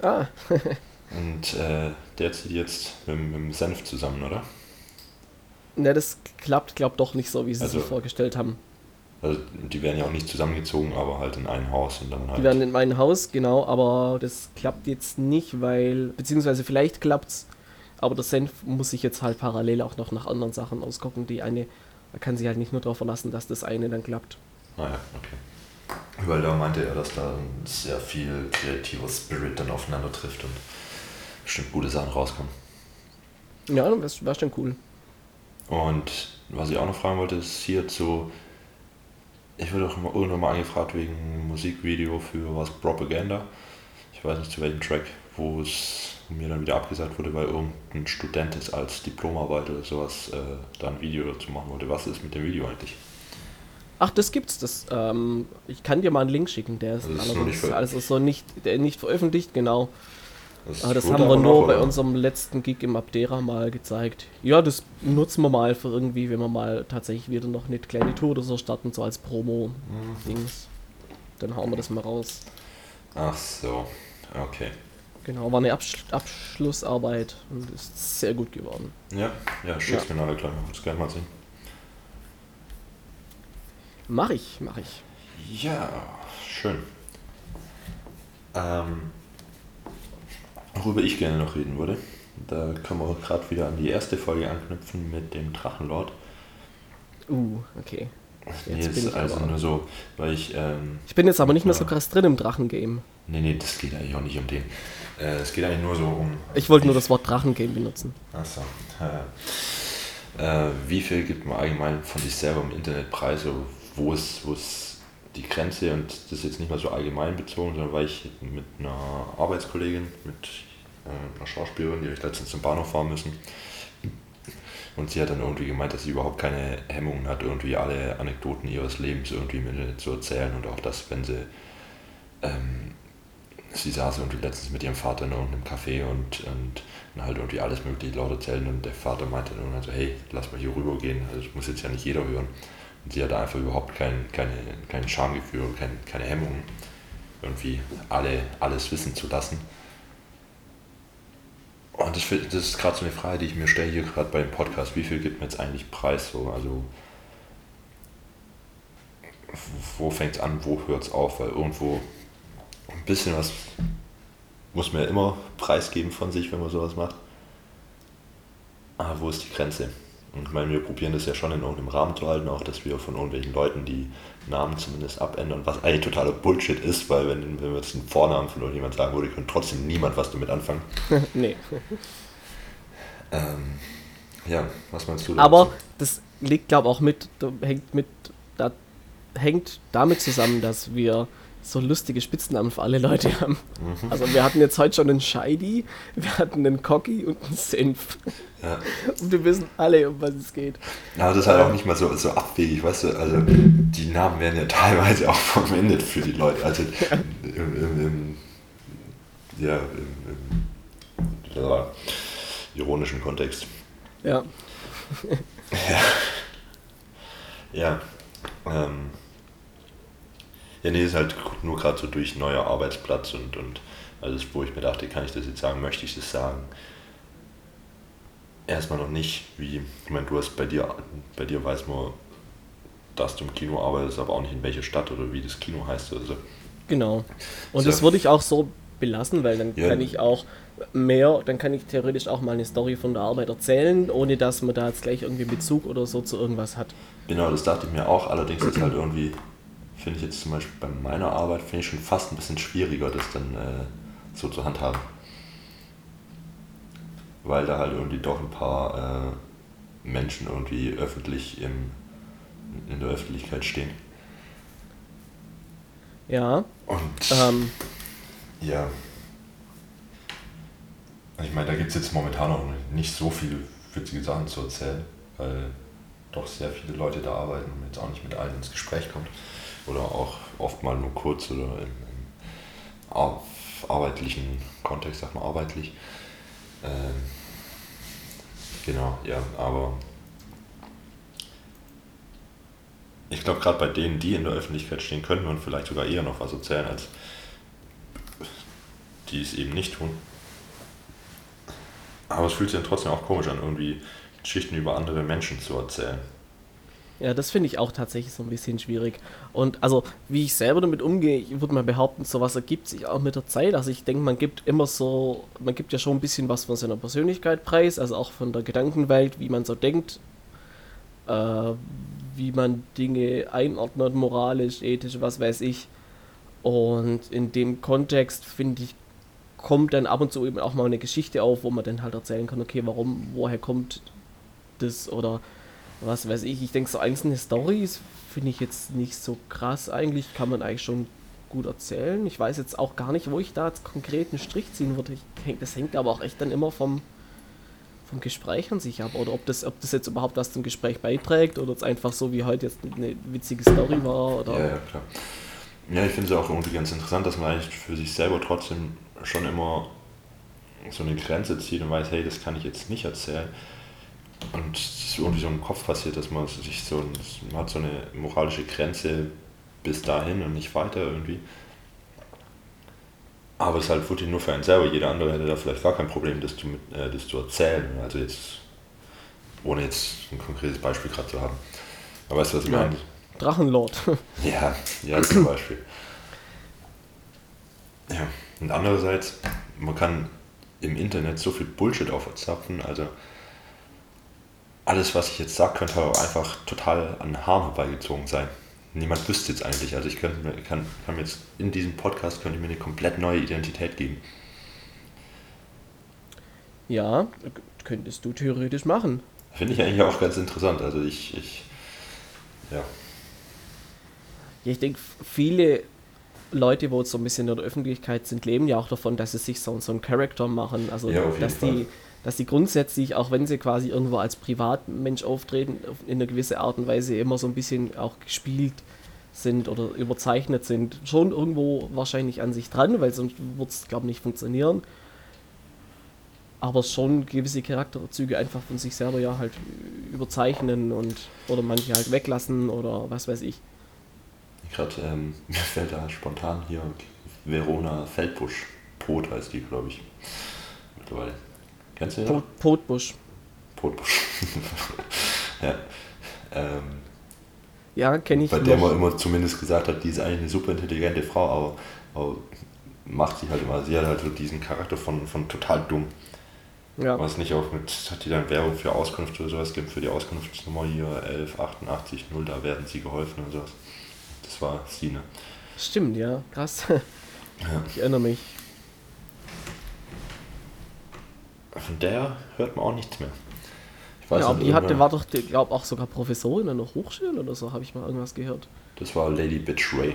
Ah. und äh, der zieht jetzt mit, mit dem Senf zusammen, oder? Ne, das klappt, glaubt doch nicht so, wie sie also, sich vorgestellt haben. Also die werden ja auch nicht zusammengezogen, aber halt in ein Haus und dann halt. Die werden in mein Haus, genau, aber das klappt jetzt nicht, weil, beziehungsweise vielleicht klappt's, aber der Senf muss sich jetzt halt parallel auch noch nach anderen Sachen ausgucken. Die eine, da kann sich halt nicht nur darauf verlassen, dass das eine dann klappt. Ah ja, okay. Weil da meinte er, dass da sehr viel kreativer Spirit dann aufeinander trifft und bestimmt gute Sachen rauskommen. Ja, das wäre schon cool. Und was ich auch noch fragen wollte, ist hier zu. Ich wurde auch irgendwann mal angefragt wegen Musikvideo für was Propaganda. Ich weiß nicht zu welchem Track, wo es mir dann wieder abgesagt wurde, weil irgendein Student es als Diplomarbeit oder sowas äh, da ein Video dazu machen wollte. Was ist mit dem Video eigentlich? Ach, das gibt's. Das, ähm, ich kann dir mal einen Link schicken, der ist, also ist nicht also so nicht, der nicht veröffentlicht, genau. Das, ah, das haben wir nur noch, bei unserem letzten Gig im Abdera mal gezeigt. Ja, das nutzen wir mal für irgendwie, wenn wir mal tatsächlich wieder noch eine kleine Tour oder so starten, so als Promo-Dings. Dann hauen wir das mal raus. Ach so, okay. Genau, war eine Absch Abschlussarbeit und ist sehr gut geworden. Ja, ja, schick's ja. mir nachher gleich mal. Das gerne mal sehen. Mach ich, mach ich. Ja, schön. Ähm, worüber ich gerne noch reden würde. Da können wir gerade wieder an die erste Folge anknüpfen mit dem Drachenlord. Uh, okay. Jetzt nee, bin ich also nur so, weil ich. Ähm, ich bin jetzt aber nicht mehr so krass drin im Drachengame. Nee, nee, das geht eigentlich auch nicht um den. Äh, es geht eigentlich nur so um. Ich wollte nur das Wort Drachengame benutzen. Achso. Äh, äh, wie viel gibt man allgemein von sich selber im Internet preis? Wo ist, wo ist die Grenze? Und das ist jetzt nicht mal so allgemein bezogen, sondern weil ich mit einer Arbeitskollegin, mit äh, einer Schauspielerin, die ich letztens zum Bahnhof fahren müssen. Und sie hat dann irgendwie gemeint, dass sie überhaupt keine Hemmungen hat, irgendwie alle Anekdoten ihres Lebens irgendwie Internet zu erzählen und auch das, wenn sie, ähm, sie saß irgendwie letztens mit ihrem Vater in irgendeinem Café und, und, und halt irgendwie alles mögliche laut erzählen und der Vater meinte dann also, hey, lass mal hier rüber gehen, also das muss jetzt ja nicht jeder hören. Und sie hat einfach überhaupt kein, keine, kein Schamgefühl, kein, keine Hemmungen, irgendwie alle, alles wissen zu lassen. Und das, das ist gerade so eine Frage, die ich mir stelle hier gerade bei dem Podcast. Wie viel gibt man jetzt eigentlich preis? So? Also, wo fängt es an, wo hört es auf? Weil irgendwo ein bisschen was muss man ja immer preisgeben von sich, wenn man sowas macht. Aber wo ist die Grenze? Und ich meine, wir probieren das ja schon in irgendeinem Rahmen zu halten, auch dass wir von irgendwelchen Leuten die Namen zumindest abändern, was eigentlich totaler Bullshit ist, weil wenn, wenn wir jetzt einen Vornamen von irgendjemand sagen würde, könnte trotzdem niemand was damit anfangen. nee. Ähm, ja, was meinst du dazu? Aber das liegt, glaube ich, auch mit, hängt mit, da, hängt damit zusammen, dass wir so lustige Spitznamen für alle Leute haben. Mhm. Also wir hatten jetzt heute schon einen Scheidi, wir hatten einen Cocky und einen Senf. Ja. Und wir wissen alle, um was es geht. Ja, das ist halt auch nicht mal so, so abwegig, weißt du, also die Namen werden ja teilweise auch verwendet für die Leute. Also ja. im, im, im, ja, im, im ironischen Kontext. Ja. ja. Ja. Ähm, ja, nee, ist halt nur gerade so durch neuer Arbeitsplatz und, und alles, wo ich mir dachte, kann ich das jetzt sagen, möchte ich das sagen. Erstmal noch nicht, wie, ich meine, du hast bei dir, bei dir weiß man, dass du im Kino arbeitest, aber auch nicht in welcher Stadt oder wie das Kino heißt oder so. Genau. Und so. das würde ich auch so belassen, weil dann Ja. kann ich auch mehr, dann kann ich theoretisch auch mal eine Story von der Arbeit erzählen, ohne dass man da jetzt gleich irgendwie Bezug oder so zu irgendwas hat. Genau, das dachte ich mir auch. Allerdings ist halt irgendwie, finde ich jetzt zum Beispiel bei meiner Arbeit, finde ich schon fast ein bisschen schwieriger, das dann äh, so zu handhaben. Weil da halt irgendwie doch ein paar äh, Menschen irgendwie öffentlich im, in der Öffentlichkeit stehen. Ja, Und ähm, ja. Ich meine, da gibt es jetzt momentan auch nicht so viele witzige Sachen zu erzählen, weil doch sehr viele Leute da arbeiten und jetzt auch nicht mit allen ins Gespräch kommt. Oder auch oft mal nur kurz oder im, im ar arbeitlichen Kontext, sag mal arbeitlich. Ähm, genau, ja, aber ich glaube, gerade bei denen, die in der Öffentlichkeit stehen, könnte man vielleicht sogar eher noch was erzählen, als die es eben nicht tun. Aber es fühlt sich dann trotzdem auch komisch an, irgendwie Geschichten über andere Menschen zu erzählen. Ja, das finde ich auch tatsächlich so ein bisschen schwierig. Und also, wie ich selber damit umgehe, ich würde mal behaupten, sowas ergibt sich auch mit der Zeit. Also ich denke, man gibt immer so, man gibt ja schon ein bisschen was von seiner Persönlichkeit preis, also auch von der Gedankenwelt, wie man so denkt, äh, wie man Dinge einordnet, moralisch, ethisch, was weiß ich. Und in dem Kontext, finde ich, kommt dann ab und zu eben auch mal eine Geschichte auf, wo man dann halt erzählen kann, okay, warum, woher kommt das oder was weiß ich. Ich denke, so einzelne Stories finde ich jetzt nicht so krass eigentlich, kann man eigentlich schon gut erzählen. Ich weiß jetzt auch gar nicht, wo ich da jetzt konkret einen Strich ziehen würde. Ich, das hängt aber auch echt dann immer vom, vom Gespräch an sich ab oder ob das, ob das jetzt überhaupt was zum Gespräch beiträgt oder es einfach so wie heute jetzt eine witzige Story war oder. Ja, ja, klar. Ja, ich finde es auch irgendwie ganz interessant, dass man eigentlich für sich selber trotzdem schon immer so eine Grenze zieht und weiß, hey, das kann ich jetzt nicht erzählen. Und es irgendwie so im Kopf passiert, dass man sich so, man hat so eine moralische Grenze bis dahin und nicht weiter irgendwie. Aber es ist halt wirklich nur für einen selber. Jeder andere hätte da vielleicht gar kein Problem, das zu, äh, das zu erzählen. Also jetzt, ohne jetzt ein konkretes Beispiel gerade zu haben. Aber weißt du, was ich Ja. meine? Drachenlord. Ja, ja, zum Beispiel. Ja, und andererseits, man kann im Internet so viel Bullshit aufzapfen, also alles, was ich jetzt sage, könnte auch einfach total an Haaren herbeigezogen sein. Niemand wüsste jetzt eigentlich, also ich könnte mir, kann, kann jetzt in diesem Podcast könnte ich mir eine komplett neue Identität geben. ja, könntest du theoretisch machen. Finde ich eigentlich auch ganz interessant, also ich, ich ja, Ja, ich denke, viele Leute, wo jetzt so ein bisschen in der Öffentlichkeit sind, leben ja auch davon, dass sie sich so, so einen Charakter machen. Also, Ja, auf jeden dass, Fall. Dass die grundsätzlich, auch wenn sie quasi irgendwo als Privatmensch auftreten, auf- in einer gewissen Art und Weise immer so ein bisschen auch gespielt sind oder überzeichnet sind. Schon irgendwo wahrscheinlich an sich dran, weil sonst würde es, glaube ich, nicht funktionieren. Aber schon gewisse Charakterzüge einfach von sich selber ja halt überzeichnen und oder manche halt weglassen oder was weiß ich. gerade ähm, mir fällt da spontan hier Verona Feldbusch, Pot heißt die, glaube ich, mittlerweile. Kennst du? Pot- Potbusch. Potbusch. ja. Ähm, Ja, kenne ich bei der man immer zumindest gesagt hat, die ist eigentlich eine super intelligente Frau, aber, aber macht sie halt immer. Sie hat halt so diesen Charakter von, von total dumm. Ja. Was nicht auch mit, hat die dann Werbung für Auskunft oder sowas gibt, für die Auskunftsnummer hier 1188 0, da werden sie geholfen und sowas. Das war sie, ne? Stimmt, ja, krass. Ja. Ich erinnere mich. Von der hört man auch nichts mehr. Ich weiß Ja, aber die hatte, war doch, glaube auch sogar Professorin an der Hochschule oder so, habe ich mal irgendwas gehört. Das war Lady Bitch Ray.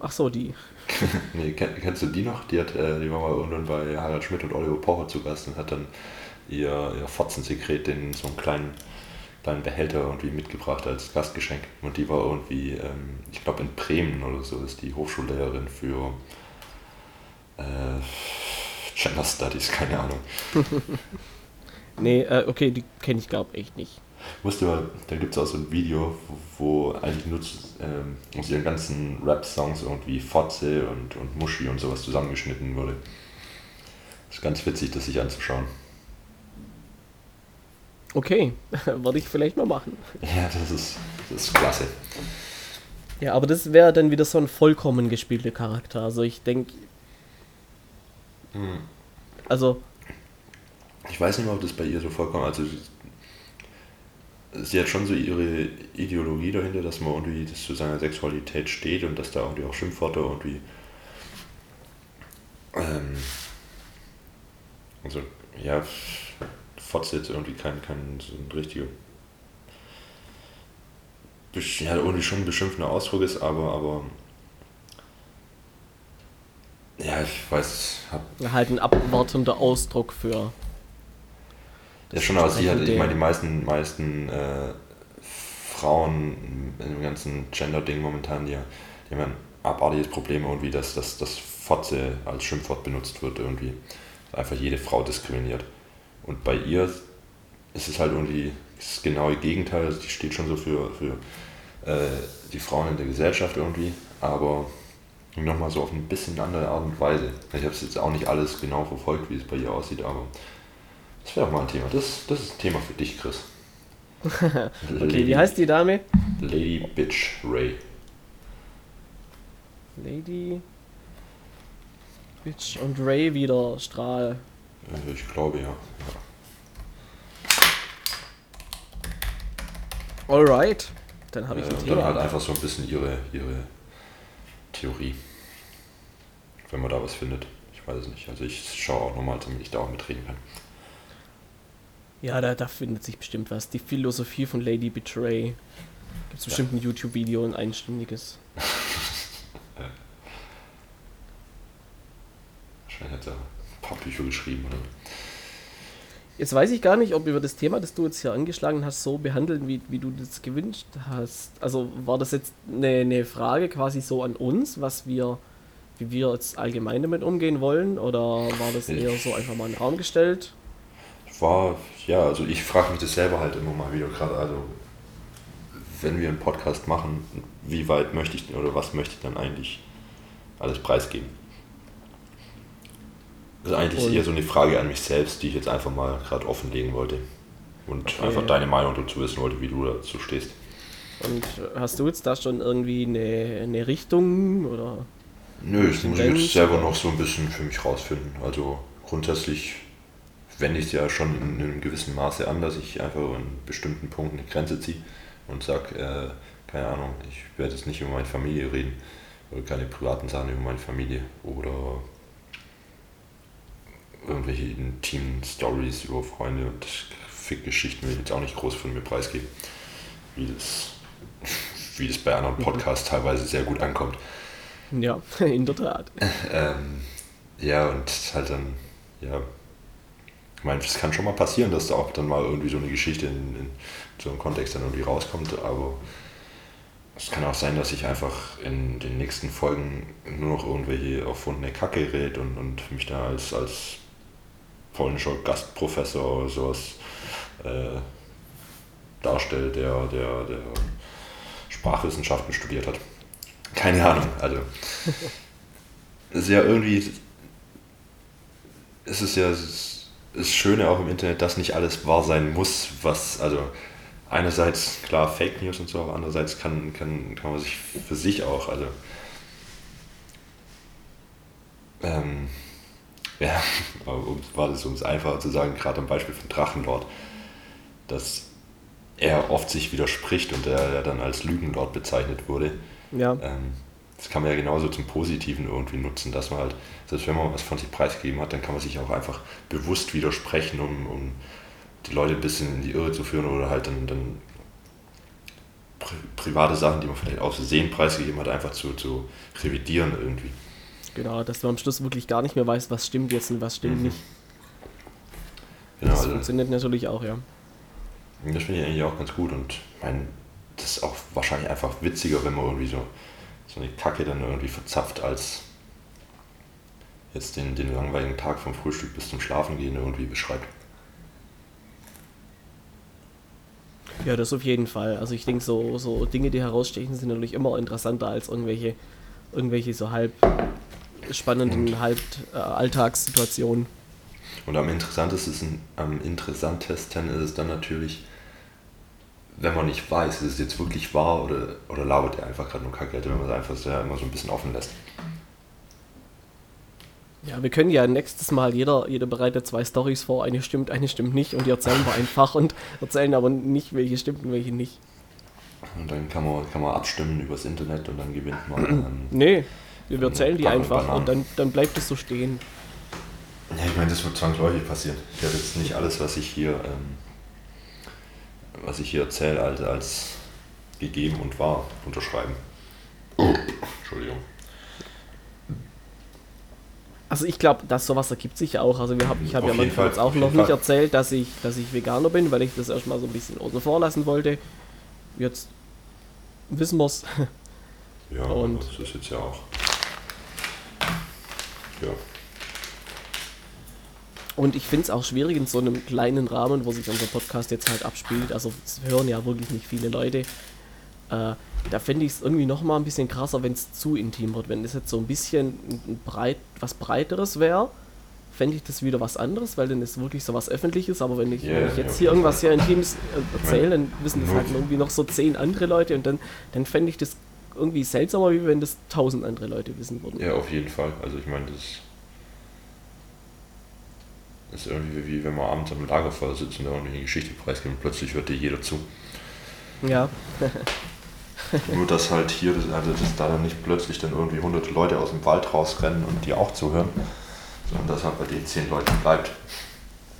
Ach so, die. Nee, kenn, kennst du die noch? Die, hat, äh, die war mal irgendwann bei Harald Schmidt und Oliver Pocher zu Gast und hat dann ihr, ihr Fotzensekret in so einen kleinen, kleinen Behälter irgendwie mitgebracht als Gastgeschenk. Und die war irgendwie, ähm, ich glaube in Bremen oder so, ist die Hochschullehrerin für äh, Gender Studies, keine Ahnung. Nee, äh, okay, die kenne ich glaube echt nicht. Wusste mal, da gibt es auch so ein Video, wo, wo eigentlich nur ähm, aus ihren ganzen Rap-Songs irgendwie Fotze und, und Muschi und sowas zusammengeschnitten wurde. ist ganz witzig, das sich anzuschauen. Okay, würde ich vielleicht mal machen. Ja, das ist, das ist klasse. Ja, aber das wäre dann wieder so ein vollkommen gespielter Charakter. Also ich denke. Hm. Also. Ich weiß nicht mal, ob das bei ihr so vollkommen. Also sie hat schon so ihre Ideologie dahinter, dass man irgendwie das zu seiner Sexualität steht und dass da irgendwie auch Schimpfworte irgendwie. Ähm, also, ja, Fotze jetzt irgendwie kein, kein so ein richtiger. Ja, irgendwie schon ein beschimpfender Ausdruck ist, aber, aber. Ja, ich weiß. Hab halt ein abwartender Ausdruck für ja, schon, aber sie hat, ich meine, die meisten, meisten äh, Frauen in dem ganzen Gender-Ding momentan, die, die haben ein abartiges Problem irgendwie, dass, dass das Fotze als Schimpfwort benutzt wird irgendwie. Einfach jede Frau diskriminiert. Und bei ihr ist es halt irgendwie das genaue Gegenteil. Also die steht schon so für, für äh, die Frauen in der Gesellschaft irgendwie, aber nochmal so auf ein bisschen andere Art und Weise. Ich habe es jetzt auch nicht alles genau verfolgt, wie es bei ihr aussieht, aber das wäre auch mal ein Thema. Das, das ist ein Thema für dich, Chris. okay, Lady, wie heißt die Dame? Lady Bitch Ray. Lady Bitch und Ray wieder Strahl. Äh, ich glaube ja. ja. Alright. Dann habe ich äh, ein Thema. Dann halt einfach so ein bisschen ihre, ihre Theorie. Wenn man da was findet. Ich weiß es nicht. Also ich schaue auch nochmal, damit ich da auch mitreden kann. Ja, da, da findet sich bestimmt was. Die Philosophie von Lady Betray. Gibt es bestimmt ein YouTube-Video, ein einstündiges. Wahrscheinlich hat er ein paar Bücher geschrieben, oder? Jetzt weiß ich gar nicht, ob wir das Thema, das du jetzt hier angeschlagen hast, so behandeln, wie, wie du das gewünscht hast. Also war das jetzt eine, eine Frage quasi so an uns, was wir, wie wir jetzt allgemein damit umgehen wollen? Oder war das eher so einfach mal in den Raum gestellt? war, ja, also ich frage mich das selber halt immer mal wieder gerade, also wenn wir einen Podcast machen, wie weit möchte ich oder was möchte ich dann eigentlich alles preisgeben? Das ist eigentlich und eher so eine Frage an mich selbst, die ich jetzt einfach mal gerade offenlegen wollte. Und okay. einfach deine Meinung dazu wissen wollte, wie du dazu stehst. Und hast du jetzt da schon irgendwie eine, eine Richtung oder? Nö, das muss ich jetzt selber noch so ein bisschen für mich rausfinden. Also grundsätzlich wende ich es ja schon in, einem gewissen Maße an, dass ich einfach in bestimmten Punkten eine Grenze ziehe und sage, äh, keine Ahnung, ich werde jetzt nicht über meine Familie reden oder keine privaten Sachen über meine Familie oder irgendwelche intimen Stories über Freunde und Fick-Geschichten will ich jetzt auch nicht groß von mir preisgeben, wie das, wie das bei anderen Podcasts teilweise sehr gut ankommt. Ja, in der Tat. ähm, ja, und halt dann, ja, ich meine, es kann schon mal passieren, dass da auch dann mal irgendwie so eine Geschichte in, in so einem Kontext dann irgendwie rauskommt, aber es kann auch sein, dass ich einfach in den nächsten Folgen nur noch irgendwelche erfundene Kacke red und, und mich da als, als polnischer Gastprofessor oder sowas äh, darstelle, der, der, der Sprachwissenschaften studiert hat. Keine Ahnung, also es ist ja irgendwie, es ist ja das Schöne auch im Internet, dass nicht alles wahr sein muss, was, also einerseits klar Fake News und so, aber andererseits kann, kann, kann man sich für sich auch, also ähm, ja, um, war das, um es einfacher zu sagen, gerade am Beispiel von Drachenlord, dass er oft sich widerspricht und er, er dann als Lügenlord bezeichnet wurde. Ja. Ähm, das kann man ja genauso zum Positiven irgendwie nutzen, dass man halt, selbst wenn man was von sich preisgegeben hat, dann kann man sich auch einfach bewusst widersprechen, um, um die Leute ein bisschen in die Irre zu führen oder halt dann, dann pri private Sachen, die man vielleicht aus Versehen preisgegeben hat, einfach zu, zu revidieren irgendwie. Genau, dass man am Schluss wirklich gar nicht mehr weiß, was stimmt jetzt und was stimmt mhm. nicht. Genau, das also, funktioniert natürlich auch, ja. Das finde ich eigentlich auch ganz gut und ich meine, das ist auch wahrscheinlich einfach witziger, wenn man irgendwie so so eine Kacke dann irgendwie verzapft als jetzt den, den langweiligen Tag vom Frühstück bis zum Schlafen gehen irgendwie beschreibt. Ja, das auf jeden Fall. Also ich denke, so, so Dinge, die herausstechen, sind natürlich immer interessanter als irgendwelche, irgendwelche so halb spannenden, und, halb äh, Alltagssituationen. Und am interessantesten, am interessantesten ist es dann natürlich, wenn man nicht weiß, ist es jetzt wirklich wahr oder, oder labert er einfach gerade nur Kacke, wenn man es einfach so, immer so ein bisschen offen lässt. Ja, wir können ja nächstes Mal, jeder, jeder bereitet zwei Stories vor, eine stimmt, eine stimmt nicht und die erzählen wir einfach und erzählen aber nicht, welche stimmt und welche nicht. Und dann kann man, kann man abstimmen übers Internet und dann gewinnt man. Ähm, nee, wir erzählen die einfach und dann, dann bleibt es so stehen. Ja, ich meine, das wird zwangsläufig passieren. Ich werde jetzt nicht alles, was ich hier, ähm, was ich hier erzähle, als, als gegeben und wahr unterschreiben. Oh, Entschuldigung. Also ich glaube, dass sowas ergibt sich auch. Also wir hab, ich habe ja manchmal jetzt auch noch nicht Fall. erzählt, dass ich, dass ich Veganer bin, weil ich das erstmal so ein bisschen außen vor lassen wollte. Jetzt wissen wir es. Ja, und das ist jetzt ja auch. Ja. Und ich finde es auch schwierig in so einem kleinen Rahmen, wo sich unser Podcast jetzt halt abspielt. Also es hören ja wirklich nicht viele Leute. Äh, da fände ich es irgendwie noch mal ein bisschen krasser, wenn es zu intim wird. Wenn es jetzt so ein bisschen ein breit, was Breiteres wäre, fände ich das wieder was anderes, weil dann ist wirklich so was Öffentliches. Aber wenn ich, yeah, wenn ich jetzt ja, hier irgendwas sehr Intimes äh, erzähle, dann wissen das halt irgendwie noch so zehn andere Leute und dann, dann fände ich das irgendwie seltsamer, wie wenn das tausend andere Leute wissen würden. Ja, auf jeden Fall. Also ich meine, das ist irgendwie wie wenn man abends am Lagerfeuer sitzt und da irgendwie eine Geschichte preisgibt und plötzlich hört dir jeder zu. Ja. Nur, dass halt hier, also dass da dann nicht plötzlich dann irgendwie hunderte Leute aus dem Wald rausrennen und die auch zuhören, sondern dass halt bei den zehn Leuten bleibt.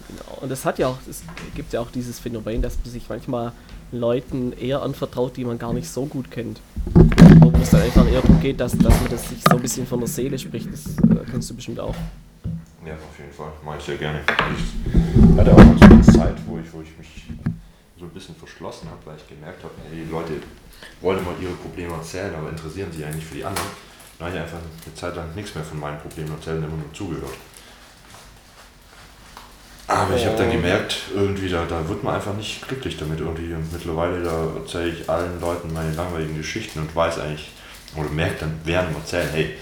Genau, und es hat ja auch, es gibt ja auch dieses Phänomen, dass man sich manchmal Leuten eher anvertraut, die man gar nicht so gut kennt. Wo es dann einfach eher darum geht, dass, dass man das sich so ein bisschen von der Seele spricht. Das äh, kennst du bestimmt auch. Ja, auf jeden Fall. Mache ich sehr gerne. Ich hatte auch so eine Zeit, wo ich, wo ich mich so ein bisschen verschlossen habe, weil ich gemerkt habe, hey, die Leute wollen immer ihre Probleme erzählen, aber interessieren sich eigentlich für die anderen. Dann habe ich einfach eine Zeit lang nichts mehr von meinen Problemen erzählt immer nur zugehört. Aber ich habe dann gemerkt, irgendwie, da, da wird man einfach nicht glücklich damit. Irgendwie. Und mittlerweile da erzähle ich allen Leuten meine langweiligen Geschichten und weiß eigentlich, oder merkt dann während dem Erzählen, hey,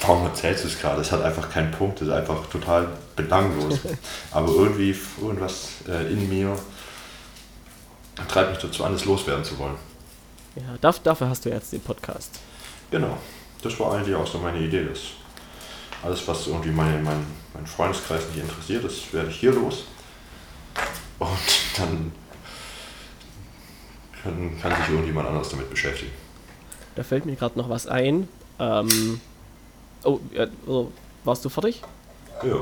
warum erzählst du es gerade? Es hat einfach keinen Punkt, es ist einfach total belanglos. Aber irgendwie, irgendwas äh, in mir treibt mich dazu an, es loswerden zu wollen. Ja, dafür hast du jetzt den Podcast. Genau. Das war eigentlich auch so meine Idee. Dass alles, was irgendwie meine, mein, mein Freundeskreis nicht interessiert, das werde ich hier los. Und dann kann, kann sich irgendjemand anders damit beschäftigen. Da fällt mir gerade noch was ein. Ähm, oh, ja, warst du fertig? Ja.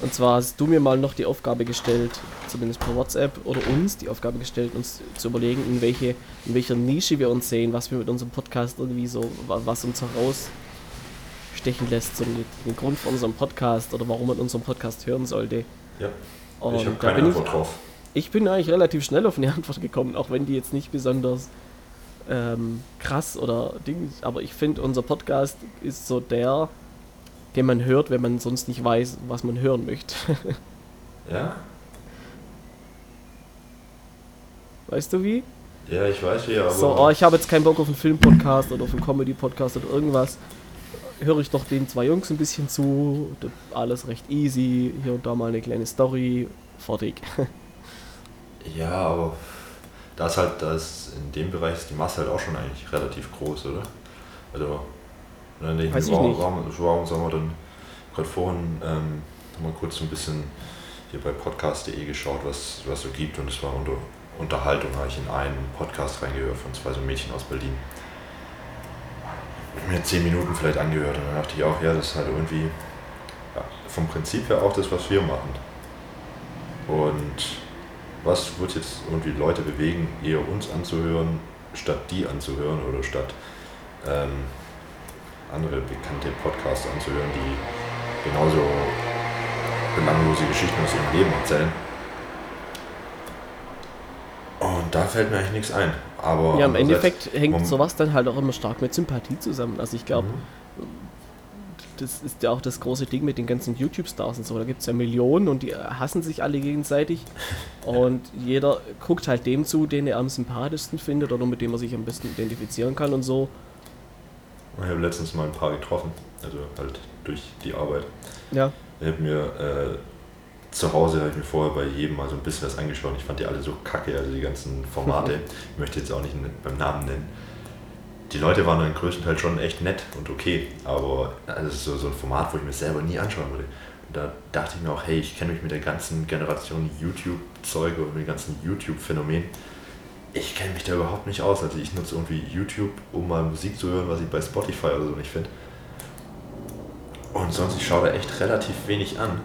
Und zwar hast du mir mal noch die Aufgabe gestellt, zumindest per WhatsApp oder uns die Aufgabe gestellt, uns zu überlegen, in, welche, in welcher Nische wir uns sehen, was wir mit unserem Podcast irgendwie so, was uns herausstechen lässt, so den Grund für unseren Podcast oder warum man unseren Podcast hören sollte. Ja. Und ich habe keine Antwort ich, drauf. Ich bin eigentlich relativ schnell auf eine Antwort gekommen, auch wenn die jetzt nicht besonders ähm, krass oder Ding, aber ich finde, unser Podcast ist so der, den man hört, wenn man sonst nicht weiß, was man hören möchte. ja? Weißt du wie? Ja, ich weiß wie, aber. So, oh, ich habe jetzt keinen Bock auf einen Film-Podcast oder auf einen Comedy-Podcast oder irgendwas. Höre ich doch den zwei Jungs ein bisschen zu. Alles recht easy. Hier und da mal eine kleine Story. Fertig. ja, aber da ist halt, da ist in dem Bereich ist die Masse halt auch schon eigentlich relativ groß, oder? Also dann denke ich, warum, warum, warum sollen wir dann gerade vorhin ähm, haben wir kurz so ein bisschen hier bei podcast.de geschaut, was es so gibt und es war unter Unterhaltung, habe ich in einen Podcast reingehört von zwei so Mädchen aus Berlin. Ich mir zehn Minuten vielleicht angehört und dann dachte ich auch, ja, das ist halt irgendwie ja, vom Prinzip her auch das, was wir machen. Und was wird jetzt irgendwie Leute bewegen, eher uns anzuhören, statt die anzuhören oder statt ähm, andere bekannte Podcasts anzuhören, die genauso belanglose Geschichten aus ihrem Leben erzählen. Und da fällt mir eigentlich nichts ein. Aber ja, im Endeffekt hängt sowas dann halt auch immer stark mit Sympathie zusammen. Also ich glaube, mhm. Das ist ja auch das große Ding mit den ganzen YouTube-Stars und so. Da gibt es ja Millionen und die hassen sich alle gegenseitig. Und jeder guckt halt dem zu, den er am sympathischsten findet oder mit dem er sich am besten identifizieren kann und so. Ich habe letztens mal ein paar getroffen, also halt durch die Arbeit. Ja. Ich habe mir äh, zu Hause habe ich mir vorher bei jedem mal so ein bisschen was angeschaut. Ich fand die alle so kacke, also die ganzen Formate. ich möchte jetzt auch nicht beim Namen nennen. Die Leute waren dann größtenteils schon echt nett und okay, aber ist so, so ein Format, wo ich mir selber nie anschauen würde. Und da dachte ich mir auch, hey, ich kenne mich mit der ganzen Generation YouTube-Zeug und mit dem ganzen YouTube-Phänomen. Ich kenne mich da überhaupt nicht aus. Also ich nutze irgendwie YouTube, um mal Musik zu hören, was ich bei Spotify oder so nicht finde. Und sonst, ich schaue da echt relativ wenig an.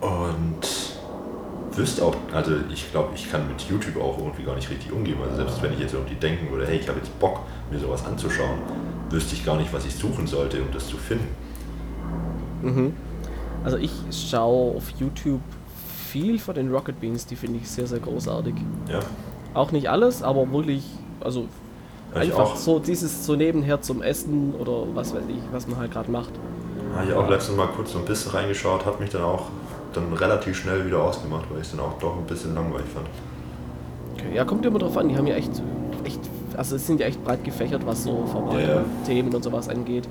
Und wüsste auch, also ich glaube, ich kann mit YouTube auch irgendwie gar nicht richtig umgehen. Also selbst wenn ich jetzt irgendwie denken würde, hey, ich habe jetzt Bock, mir sowas anzuschauen, wüsste ich gar nicht, was ich suchen sollte, um das zu finden. Mhm. Also ich schaue auf YouTube viel von den Rocket Beans, die finde ich sehr, sehr großartig. Ja. Auch nicht alles, aber wirklich, also Ja, einfach auch. so dieses so nebenher zum Essen oder was weiß ich, was man halt gerade macht. Habe ich auch letztens mal kurz so ein bisschen reingeschaut, hat mich dann auch dann relativ schnell wieder ausgemacht, weil ich es dann auch doch ein bisschen langweilig fand. Okay. Ja, kommt immer drauf an, die haben ja echt, echt, also es sind ja echt breit gefächert, was so Formate, Ja, ja. Themen und sowas angeht.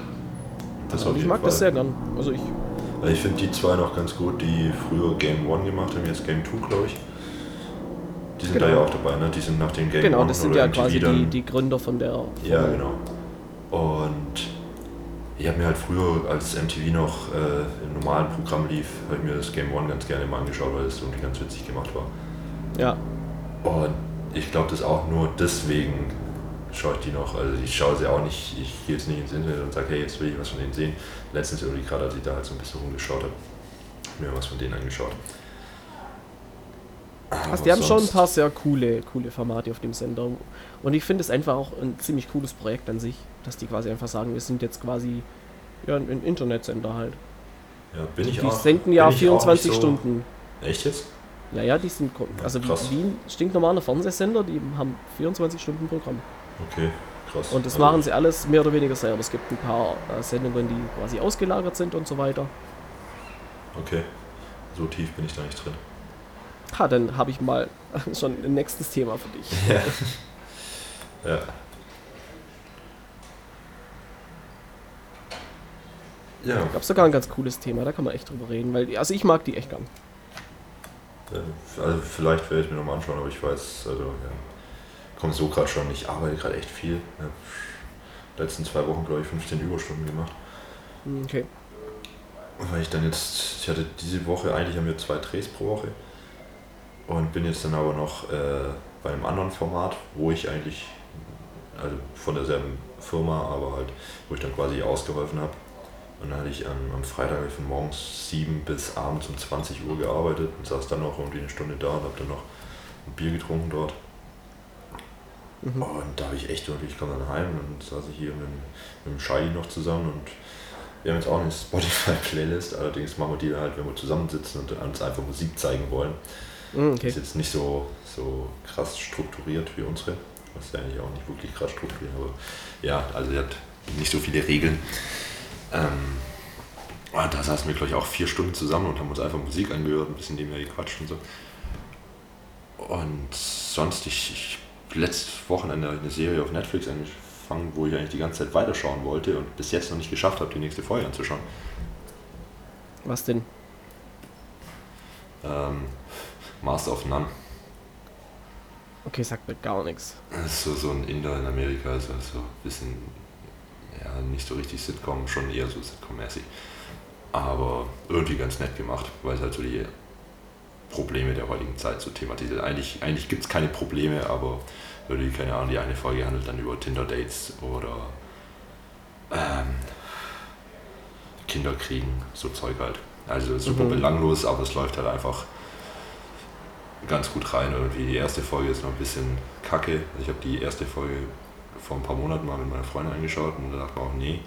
Das Also ich mag Fall. das sehr gern. Also ich, ich finde die zwei noch ganz gut, die früher Game One gemacht haben, jetzt Game 2, glaube ich. Die sind Genau. da ja auch dabei, ne? Die sind nach dem Game genau, One das sind ja MTV quasi die, die Gründer von der. Ja, von- genau. Und ich habe mir halt früher, als MTV noch äh, im normalen Programm lief, habe ich mir das Game One ganz gerne mal angeschaut, weil es irgendwie ganz witzig gemacht war. Ja, Und ich glaube, das auch nur deswegen schaue ich die noch. Also ich schaue sie auch nicht, ich gehe jetzt nicht ins Internet und sage, hey, jetzt will ich was von denen sehen. Letztens irgendwie gerade, als ich da halt so ein bisschen rumgeschaut habe, mir was von denen angeschaut. Also die haben schon ein paar sehr coole, coole Formate auf dem Sender. Und ich finde es einfach auch ein ziemlich cooles Projekt an sich, dass die quasi einfach sagen, wir sind jetzt quasi ja, ein ein Internetsender halt. Ja, bin ich die auch. senden bin ja ich auch 24 nicht so- Stunden. Echt jetzt? Ja, ja, die sind, also wie, Krass. wie ein stinknormaler Fernsehsender, die haben 24 Stunden Programm. Okay, krass. Und das Also, machen sie alles mehr oder weniger selber. Es gibt ein paar äh, Sendungen, die quasi ausgelagert sind und so weiter. Okay, so tief bin ich da nicht drin. Ha, dann habe ich mal schon ein nächstes Thema für dich. Ja. ja. Ja, Gab es sogar ein ganz cooles Thema, da kann man echt drüber reden, weil also ich mag die echt gern. also vielleicht werde ich mir nochmal anschauen, aber ich weiß, also ja, kommt so gerade schon. Ich arbeite gerade echt viel. Ja. Letzten zwei Wochen, glaube ich, 15 Überstunden gemacht. Hm, Okay. Weil ich dann jetzt, ich hatte diese Woche, eigentlich haben wir zwei Drehs pro Woche und bin jetzt dann aber noch äh, bei einem anderen Format, wo ich eigentlich, also von derselben Firma, aber halt, wo ich dann quasi ausgeholfen habe. Und dann hatte ich am, am Freitag von morgens 7 bis abends um 20 Uhr gearbeitet und saß dann noch irgendwie eine Stunde da und habe dann noch ein Bier getrunken dort. Mhm. Und da habe ich echt irgendwie, ich komme dann heim und saß ich hier mit, dem- mit dem Shai noch zusammen und wir haben jetzt auch eine Spotify-Playlist, allerdings machen wir die halt, wenn wir zusammensitzen und uns einfach Musik zeigen wollen. Hm, Ist okay. jetzt nicht so, so krass strukturiert wie unsere, was ja eigentlich auch nicht wirklich krass strukturiert, aber ja, also sie hat nicht so viele Regeln. Ähm, und da saßen wir, glaube ich, auch vier Stunden zusammen und haben uns einfach Musik angehört, ein bisschen nebenher gequatscht und so. Und sonst, ich, ich letztes Wochenende eine Serie auf Netflix angefangen, wo ich eigentlich die ganze Zeit weiterschauen wollte und bis jetzt noch nicht geschafft habe, die nächste Folge anzuschauen. Was denn? Ähm, Master of None. Okay, sagt mir gar nichts. Das ist so, so ein Inder in Amerika, also so ein bisschen, ja, nicht so richtig Sitcom, schon eher so Sitcom-mäßig. Aber irgendwie ganz nett gemacht, weil es halt so die Probleme der heutigen Zeit so thematisiert. Eigentlich, eigentlich gibt es keine Probleme, aber irgendwie, keine Ahnung, die eine Folge handelt dann über Tinder-Dates oder ähm, Kinderkriegen, so Zeug halt. Also super Mhm. belanglos, aber es läuft halt einfach ganz gut rein. Irgendwie die erste Folge ist noch ein bisschen kacke. Ich habe die erste Folge vor ein paar Monaten mal mit meiner Freundin angeschaut und da dachte mir auch, nee,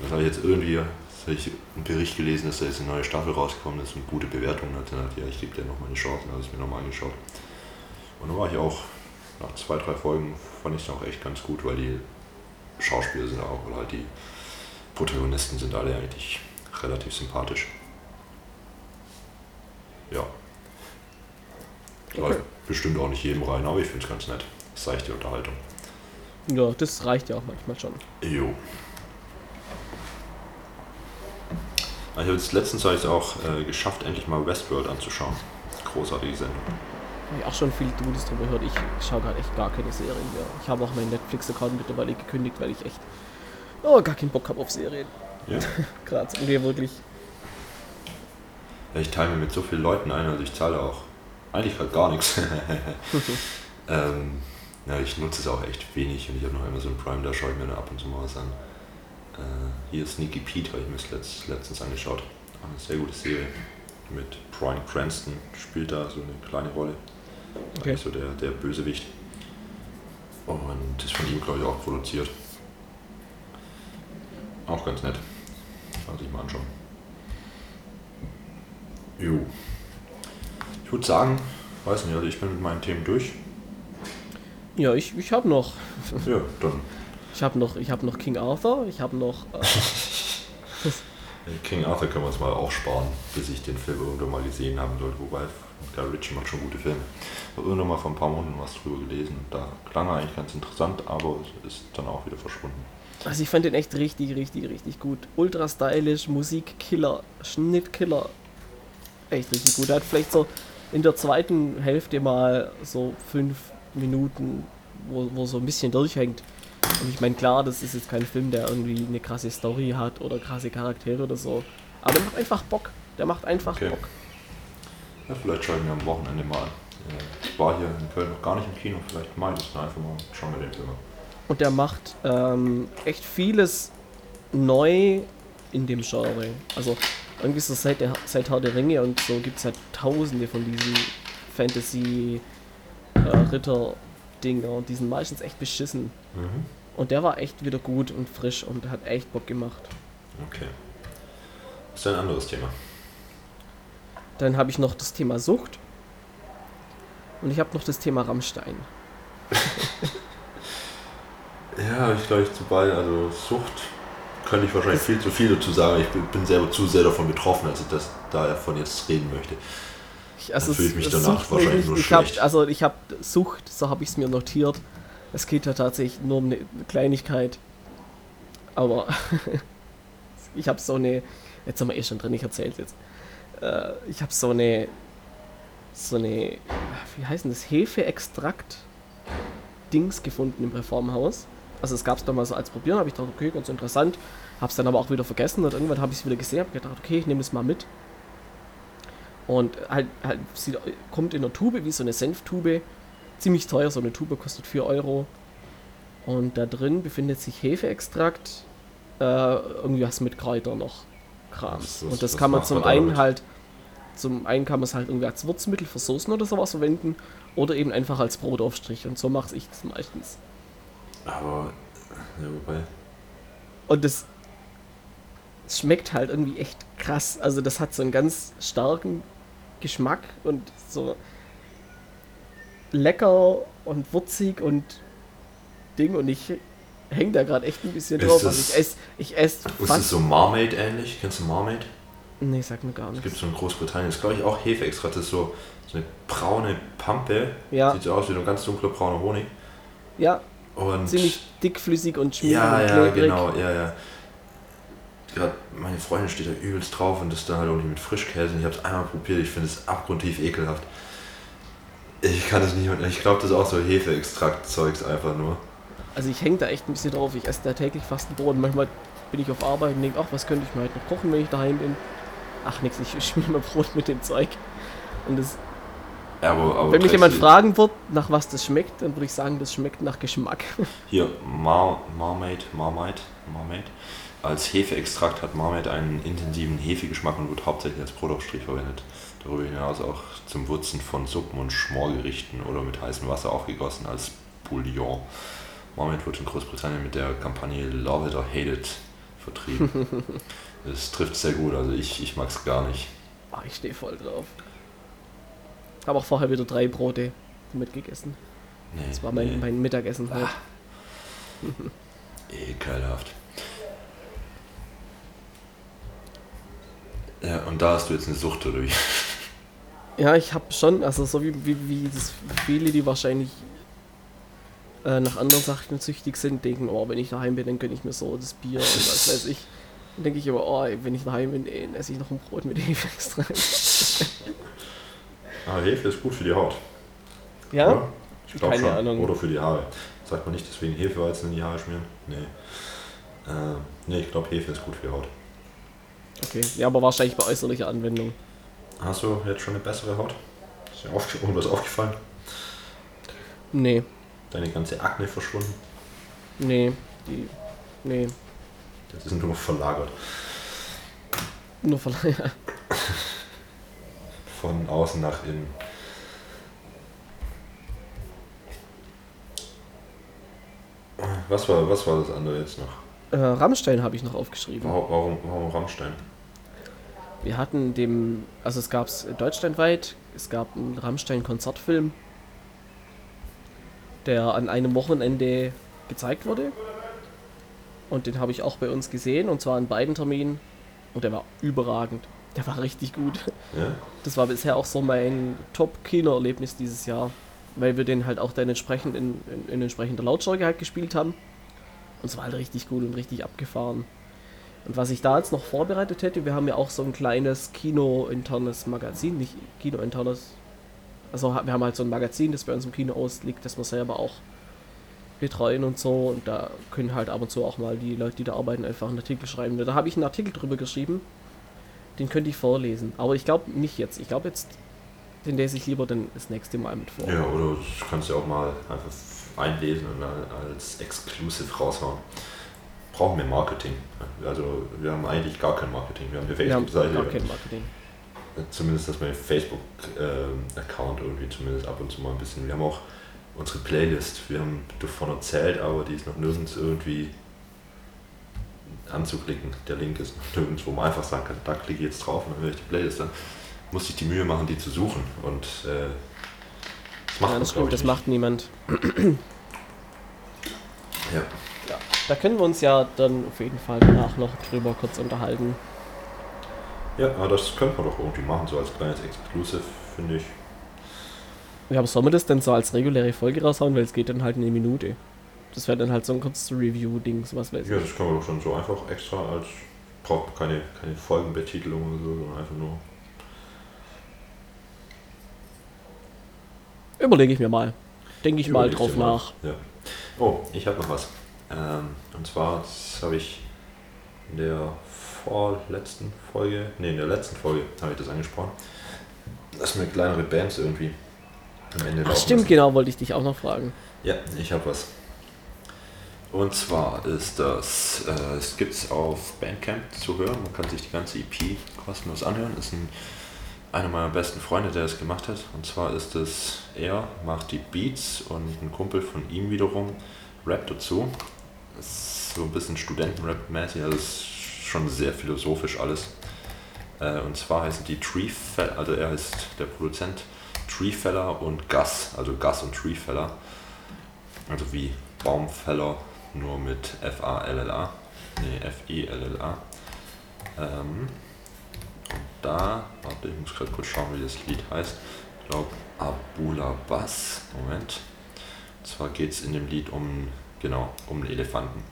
das habe ich jetzt irgendwie, das ich einen Bericht gelesen, dass da jetzt eine neue Staffel rausgekommen ist und gute Bewertungen hat. Dann dachte ich, ja, ich gebe dir noch mal eine Chance, dann habe ich mir nochmal angeschaut. Und dann war ich auch, nach zwei, drei Folgen fand ich es auch echt ganz gut, weil die Schauspieler sind auch, oder halt die Protagonisten sind alle eigentlich relativ sympathisch. Ja. Läuft bestimmt auch nicht jedem rein, aber ich finde es ganz nett. Seichte Unterhaltung. Ja, das reicht ja auch manchmal schon. Jo. Ich habe jetzt letztens auch äh, geschafft, endlich mal Westworld anzuschauen. Großartige Sendung. Habe ich auch schon viel Gutes drüber gehört. Ich schaue gerade echt gar keine Serien mehr. Ich habe auch meinen Netflix-Account mittlerweile gekündigt, weil ich echt oh, gar keinen Bock habe auf Serien. Ja. Gerade irgendwie wirklich. Ja, ich teile mir mit so vielen Leuten ein, also ich zahle auch eigentlich halt gar nichts. ähm, ja, ich nutze es auch echt wenig und ich habe noch immer so ein Prime, da schaue ich mir dann ab und zu mal was an. Äh, hier Sneaky Pete habe ich mir das letzt, letztens angeschaut. Eine sehr gute Serie. Mit Brian Cranston spielt da so eine kleine Rolle. Okay. Also der, der Bösewicht. Und ist von ihm, glaube ich, auch produziert. Auch ganz nett. Kann man sich mal anschauen. Jo. Ich würde sagen, weiß nicht, also ich bin mit meinen Themen durch. Ja, ich, ich habe noch. Ja, dann Ich habe noch, ich habe noch King Arthur. Ich habe noch. Äh, King Arthur können wir uns mal auch sparen, bis ich den Film irgendwann mal gesehen haben sollte. Wobei, Guy Ritchie macht schon gute Filme. Ich habe irgendwann mal vor ein paar Monaten was drüber gelesen. Da klang er eigentlich ganz interessant, aber es ist dann auch wieder verschwunden. also ich fand den echt richtig, richtig, richtig gut. Ultra stylisch, Musikkiller, Schnittkiller. Echt richtig gut. Er hat vielleicht so in der zweiten Hälfte mal so fünf Minuten, wo, wo so ein bisschen durchhängt. Und ich meine, klar, das ist jetzt kein Film, der irgendwie eine krasse Story hat oder krasse Charaktere oder so. Aber der macht einfach Bock. Der macht einfach Okay. Bock. Ja, vielleicht schaue ich mir am Wochenende mal Ich war hier in Köln noch gar nicht im Kino, vielleicht mal ich dann einfach mal schauen wir den Film an. Und der macht ähm, echt vieles neu in dem Genre. Also irgendwie so seit, der, seit Herr der Ringe und so gibt es halt tausende von diesen Fantasy-Ritter-Dinger und die sind meistens echt beschissen. Mhm. Und der war echt wieder gut und frisch und hat echt Bock gemacht. Okay. Das ist ein anderes Thema. Dann habe ich noch das Thema Sucht. Und ich habe noch das Thema Rammstein. Ja, ich glaube, ich zu beiden, also Sucht könnte ich wahrscheinlich viel zu viel dazu sagen. Ich bin, selber zu sehr davon betroffen, als ich das davon jetzt reden möchte. Ich, Dann fühle ich mich danach suchtmäßig- wahrscheinlich nur ich hab, schlecht. Also ich habe Sucht, so habe ich es mir notiert. Es geht ja tatsächlich nur um eine Kleinigkeit. Aber ich habe so eine, jetzt sind wir eh schon drin, ich erzähle jetzt. Äh, ich habe so eine, so eine, wie heißt denn das, Hefeextrakt-Dings gefunden im Reformhaus. Also es gab es damals so als Probieren, habe ich gedacht, okay, ganz interessant. Habe es dann aber auch wieder vergessen und irgendwann habe ich es wieder gesehen, habe gedacht, okay, ich nehme es mal mit. Und halt, halt sieht, kommt in einer Tube, wie so eine Senftube. Ziemlich teuer, so eine Tube kostet 4 Euro. Und da drin befindet sich Hefeextrakt, äh, irgendwie was mit Kräutern noch. Krams. Und das was kann man zum einen damit? halt, zum einen kann man es halt irgendwie als Würzmittel für Soßen oder sowas verwenden. Oder eben einfach als Brotaufstrich. Und so mache ich das meistens. Aber, ja, wobei, Und das, es schmeckt halt irgendwie echt krass. Also das hat so einen ganz starken Geschmack und so lecker und würzig und Ding und ich hänge da gerade echt ein bisschen Ist drauf. das- Also ich esse ich ess ist das so Marmaid ähnlich? Kennst du Marmaid? Nee, sag mir gar Das nichts. gibt es so in Großbritannien. Das ist, glaube ich, auch Hefeextrakt. Das ist so, so eine braune Pampe. Ja. Sieht so aus wie so ein ganz dunkler brauner Honig. Ja, Und ziemlich dickflüssig und schmierig Ja, und ja, genau, ja, ja. Gerade meine Freundin steht da übelst drauf und das dann halt auch nicht mit Frischkäse. Und ich habe es einmal probiert, ich finde es abgrundtief ekelhaft. Ich kann es nicht, ich glaube, das ist auch so Hefeextrakt-Zeugs einfach nur. Also ich hänge da echt ein bisschen drauf. Ich esse da täglich fast ein Brot. Und manchmal bin ich auf Arbeit und denke, ach, was könnte ich mir heute noch kochen, wenn ich daheim bin? Ach, nix, ich schmier mir Brot mit dem Zeug. Und das, Aber, aber wenn mich jemand fragen wird, nach was das schmeckt, dann würde ich sagen, das schmeckt nach Geschmack. Hier, Mar Marmaid, Marmaid, Marmaid. Als Hefeextrakt hat Marmaid einen intensiven Hefegeschmack und wird hauptsächlich als Brotaufstrich verwendet. Darüber hinaus auch zum Würzen von Suppen und Schmorgerichten oder mit heißem Wasser aufgegossen als Bouillon. Marmaid wird in Großbritannien mit der Kampagne Love It or Hate It vertrieben. Es trifft sehr gut, also ich, ich mag es gar nicht. Ah, ich stehe voll drauf. Habe auch vorher wieder drei Brote damit gegessen. Nee, Das war mein, nee. mein Mittagessen heute. Ekelhaft. Ja, und da hast du jetzt eine Sucht, oder wie? Ja, ich habe schon, also so wie, wie, wie das viele, die wahrscheinlich äh, nach anderen Sachen süchtig sind, denken, oh, wenn ich daheim bin, dann gönne ich mir so das Bier und was weiß ich. Dann denke ich immer, oh, wenn ich daheim bin, ey, esse ich noch ein Brot mit Hefe extra. Aber Hefe ist gut für die Haut. ja? Oder? Ich glaube Keine schon. Ahnung. Oder für die Haare. Sagt man nicht deswegen Hefeweizen in die Haare schmieren? Nee. Äh, nee, ich glaube Hefe ist gut für die Haut. Okay. Ja, aber wahrscheinlich bei äußerlicher Anwendung. Hast du jetzt schon eine bessere Haut? Ist dir auf, irgendwas aufgefallen? Nee, Deine ganze Akne verschwunden? nee, die. Nee. Das ist nur verlagert. Nur von. Von außen nach innen. Was war, was war das andere jetzt noch? Äh, Rammstein habe ich noch aufgeschrieben. Warum, warum, Rammstein? Wir hatten dem, also es gab es deutschlandweit, es gab einen Rammstein-Konzertfilm, der an einem Wochenende gezeigt wurde. Und den habe ich auch bei uns gesehen, und zwar an beiden Terminen. Und der war überragend. Der war richtig gut. Ja? Das war bisher auch so mein Top-Kino-Erlebnis dieses Jahr, weil wir den halt auch dann entsprechend in, in, in entsprechender Lautstärke halt gespielt haben. Und es war halt richtig gut und richtig abgefahren. Und was ich da jetzt noch vorbereitet hätte, wir haben ja auch so ein kleines Kino-internes Magazin, nicht Kino-internes. Also wir haben halt so ein Magazin, das bei uns im Kino ausliegt, das wir selber auch betreuen und so. Und da können halt ab und zu auch mal die Leute, die da arbeiten, einfach einen Artikel schreiben. Da habe ich einen Artikel drüber geschrieben. Den könnte ich vorlesen. Aber ich glaube nicht jetzt. Ich glaube jetzt, den lese ich lieber dann das nächste Mal mit vor. Ja, oder du kannst ja auch mal einfach einlesen und dann als Exclusive raushauen. Brauchen wir Marketing. Also wir haben eigentlich gar kein Marketing. Wir haben eine Wir haben Facebook-Seite. gar kein Marketing. Zumindest, dass mein Facebook-Account irgendwie zumindest ab und zu mal ein bisschen. Wir haben auch unsere Playlist. Wir haben davon erzählt, aber die ist noch nirgends irgendwie anzuklicken. Der Link ist noch nirgends, wo man einfach sagen kann, da klicke ich jetzt drauf und dann höre ich die Playlist an. Muss ich die Mühe machen, die zu suchen. Und äh, macht Ja, das stimmt, das macht niemand. nicht. Ja. Da können wir uns ja dann auf jeden Fall danach noch drüber kurz unterhalten. ja, aber das könnte man doch irgendwie machen, so als kleines Exclusive, finde ich. Ja, aber soll man das denn so als reguläre Folge raushauen, weil es geht dann halt eine Minute. Das wäre dann halt so ein kurzes Review-Ding, sowas weiß ich. Ja, das können wir doch schon so einfach extra als. Braucht keine, keine Folgenbetitelung oder so, sondern einfach nur. Überlege ich mir mal. Denke ich mal Überleg's drauf mal. nach. Ja. Oh, ich habe noch was. Ähm, und zwar, das habe ich in der vorletzten Folge, nee, in der letzten Folge habe ich das angesprochen, dass mir kleinere Bands irgendwie am Ende Ach stimmt, lassen. genau, wollte ich dich auch noch fragen. Ja, ich habe was. Und zwar ist das, äh, es gibt es auf Bandcamp zu hören. Man kann sich die ganze EP kostenlos anhören. Ist ein, einer meiner besten Freunde, der es gemacht hat. Und zwar ist es, er macht die Beats und ein Kumpel von ihm wiederum rappt dazu. Ist so ein bisschen Studentenrap-mäßig, also ist schon sehr philosophisch alles. Äh, und zwar heißen die Treefeller, also er ist der Produzent Treefeller und Gus, also Gus und Treefeller. Also wie Baumfeller, nur mit F-A-L-L-A. Nee, F-E-L-L-A. Ähm, da, warte, ich muss gerade kurz schauen, wie das Lied heißt. Ich glaube, Abula Bass. Moment. Und zwar geht es in dem Lied um, genau, um einen Elefanten.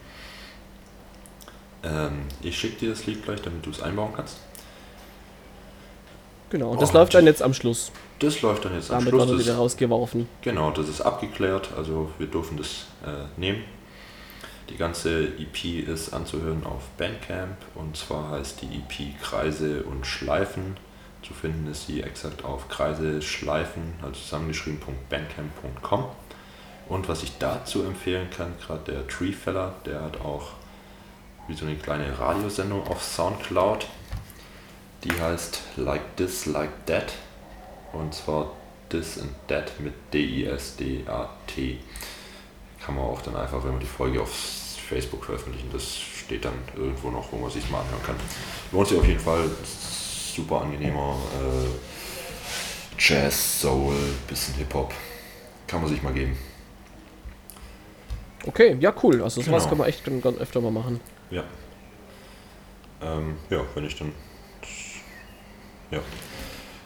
Ähm, ich schicke dir das Lied gleich, damit du es einbauen kannst. Genau, und das Oh, läuft dann jetzt am Schluss. Das läuft dann jetzt am Damit Schluss. wird er Das- wieder rausgeworfen. Genau, das ist abgeklärt, also wir dürfen das äh, nehmen. Die ganze EP ist anzuhören auf Bandcamp und zwar heißt die EP Kreise und Schleifen. Zu finden ist sie exakt auf Kreise Schleifen, also zusammengeschrieben.bandcamp.com. Und was ich dazu empfehlen kann, gerade der Treefeller, der hat auch wie so eine kleine Radiosendung auf Soundcloud. Die heißt Like This, Like That. Und zwar This and That mit D-I-S-D-A-T. Kann man auch dann einfach, wenn man die Folge auf Facebook veröffentlichen, das steht dann irgendwo noch, wo man sich mal anhören kann. Lohnt sich auf jeden Fall. Super angenehmer äh, Jazz, Soul, bisschen Hip-Hop. Kann man sich mal geben. Okay, ja, cool. Also sowas Genau. kann man echt dann ganz öfter mal machen. Ja. Ähm, ja, wenn ich dann. Ja.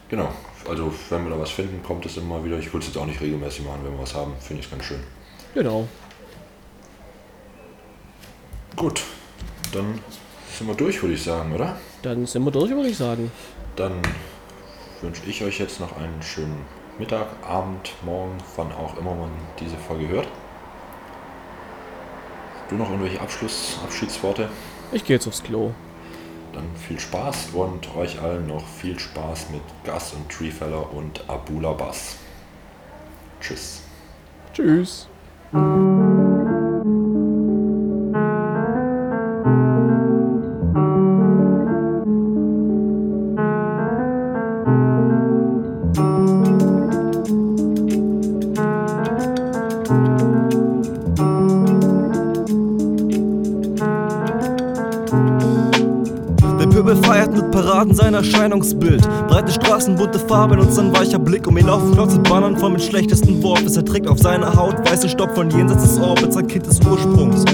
Genau. Also, wenn wir da was finden, kommt es immer wieder. Ich würde es jetzt auch nicht regelmäßig machen, wenn wir was haben. Finde ich es ganz schön. Genau. Gut. Dann sind wir durch, würde ich sagen, oder? Dann sind wir durch, würde ich sagen. Dann wünsche ich euch jetzt noch einen schönen Mittag, Abend, Morgen, wann auch immer man diese Folge hört. Du noch irgendwelche Abschluss, Abschiedsworte? Ich gehe jetzt aufs Klo. Dann viel Spaß und euch allen noch viel Spaß mit Gus und Treefeller und Abula Bass. Tschüss. Tschüss. Paraden sein Erscheinungsbild. Straßen, bunte Farben und sein weicher Blick. Um ihn laufen klotzet Bannern von mit schlechtesten Wortes. Er trägt auf seiner Haut weiße Stopp von jenseits des Orbits, ein Kind des Ursprungs.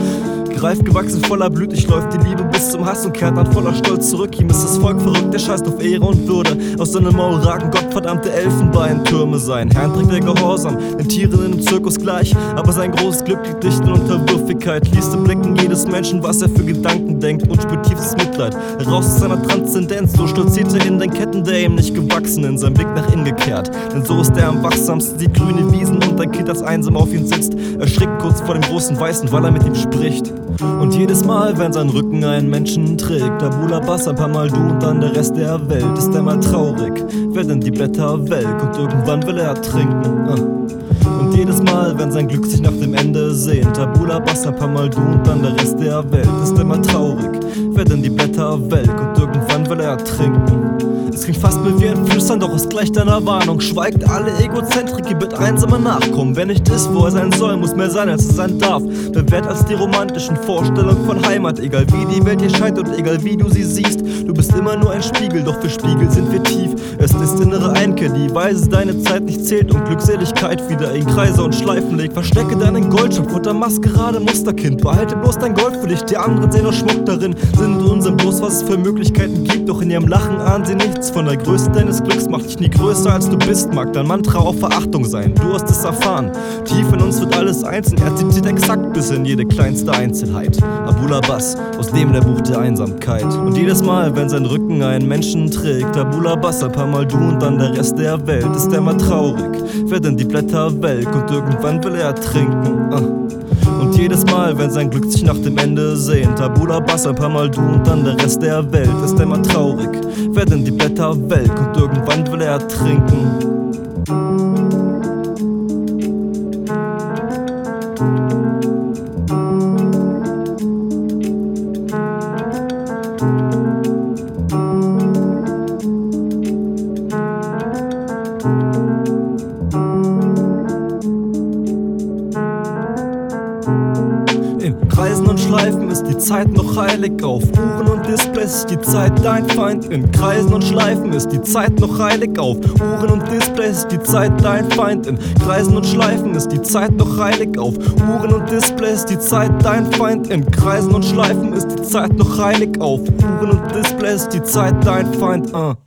Reif gewachsen, voller Blütig läuft die Liebe bis zum Hass und kehrt dann voller Stolz zurück. Ihm ist das Volk verrückt, der scheißt auf Ehre und Würde. Aus seinem Maul ragen gottverdammte Elfenbeintürme. Sein Herrn trägt der Gehorsam, den Tieren einem Zirkus gleich. Aber sein großes Glück liegt nicht in Unterwürfigkeit. Liest im Blicken jedes Menschen, was er für Gedanken denkt und spürt tiefstes Mitleid. Raus aus seiner Transzendenz, so stolziert er in den Ketten, der ihm nicht gewachsen, in seinem Blick nach innen gekehrt. Denn so ist er am wachsamsten, sieht grüne Wiesen und ein Kind, das einsam auf ihn sitzt. Erschrickt kurz vor dem großen Weißen, weil er mit ihm spricht. Und jedes Mal, wenn sein Rücken einen Menschen trägt, Tabula Bass, ein paar Mal du und dann der Rest der Welt, ist er mal traurig, werden die Blätter welk und irgendwann will er ertrinken. Ah. Und jedes Mal, wenn sein Glück sich nach dem Ende sehnt, Tabula Bass, ein paar Mal du und dann der Rest der Welt, ist er mal traurig, werden die Blätter welk und irgendwann will er ertrinken. Es klingt fast mir wie ein Flüstern, doch es gleicht deiner Warnung. Schweigt alle Egozentrik, ihr wird einsamer nachkommen. Wer nicht ist, wo er sein soll, muss mehr sein, als es sein darf. Bewährt als die romantischen Vorstellungen von Heimat. Egal wie die Welt dir scheint und egal wie du sie siehst. Du bist immer nur ein Spiegel, doch für Spiegel sind wir tief. Es ist innere Einkehr, die Weise deine Zeit nicht zählt und Glückseligkeit wieder in Kreise und Schleifen legt. Verstecke deinen Goldschopf unter Maskerade Musterkind. Behalte bloß dein Gold für dich, die anderen sehen nur Schmuck darin. Sind unseren bloß, was es für Möglichkeiten gibt, doch in ihrem Lachen ahnen sie nichts nichts von der Größe deines Glücks macht dich nie größer als du bist, mag dein Mantra auch Verachtung sein. Du hast es erfahren. Tief in uns wird alles einzeln. Er zitiert exakt bis in jede kleinste Einzelheit. Abula Bass, aus dem der Buch der Einsamkeit. Und jedes Mal, wenn sein Rücken einen Menschen trägt, Abula Bass, ein paar Mal du und dann der Rest der Welt, ist er mal traurig. Werden die Blätter welk und irgendwann will er trinken. Ah. Und jedes Mal, wenn sein Glück sich nach dem Ende sehnt, Tabula Bass, ein paar Mal du und dann der Rest der Welt, ist immer traurig, werden die Blätter welk und irgendwann will er Zeit noch heilig auf Uhren und Displays ist die Zeit dein Feind. In Kreisen und Schleifen ist die Zeit noch heilig auf Uhren und Displays ist die Zeit dein Feind. In Kreisen und Schleifen ist die Zeit noch heilig auf Uhren und Displays die Zeit dein Feind. In Kreisen und Schleifen ist die Zeit noch heilig auf Uhren und Displays die Zeit dein Feind. Uh.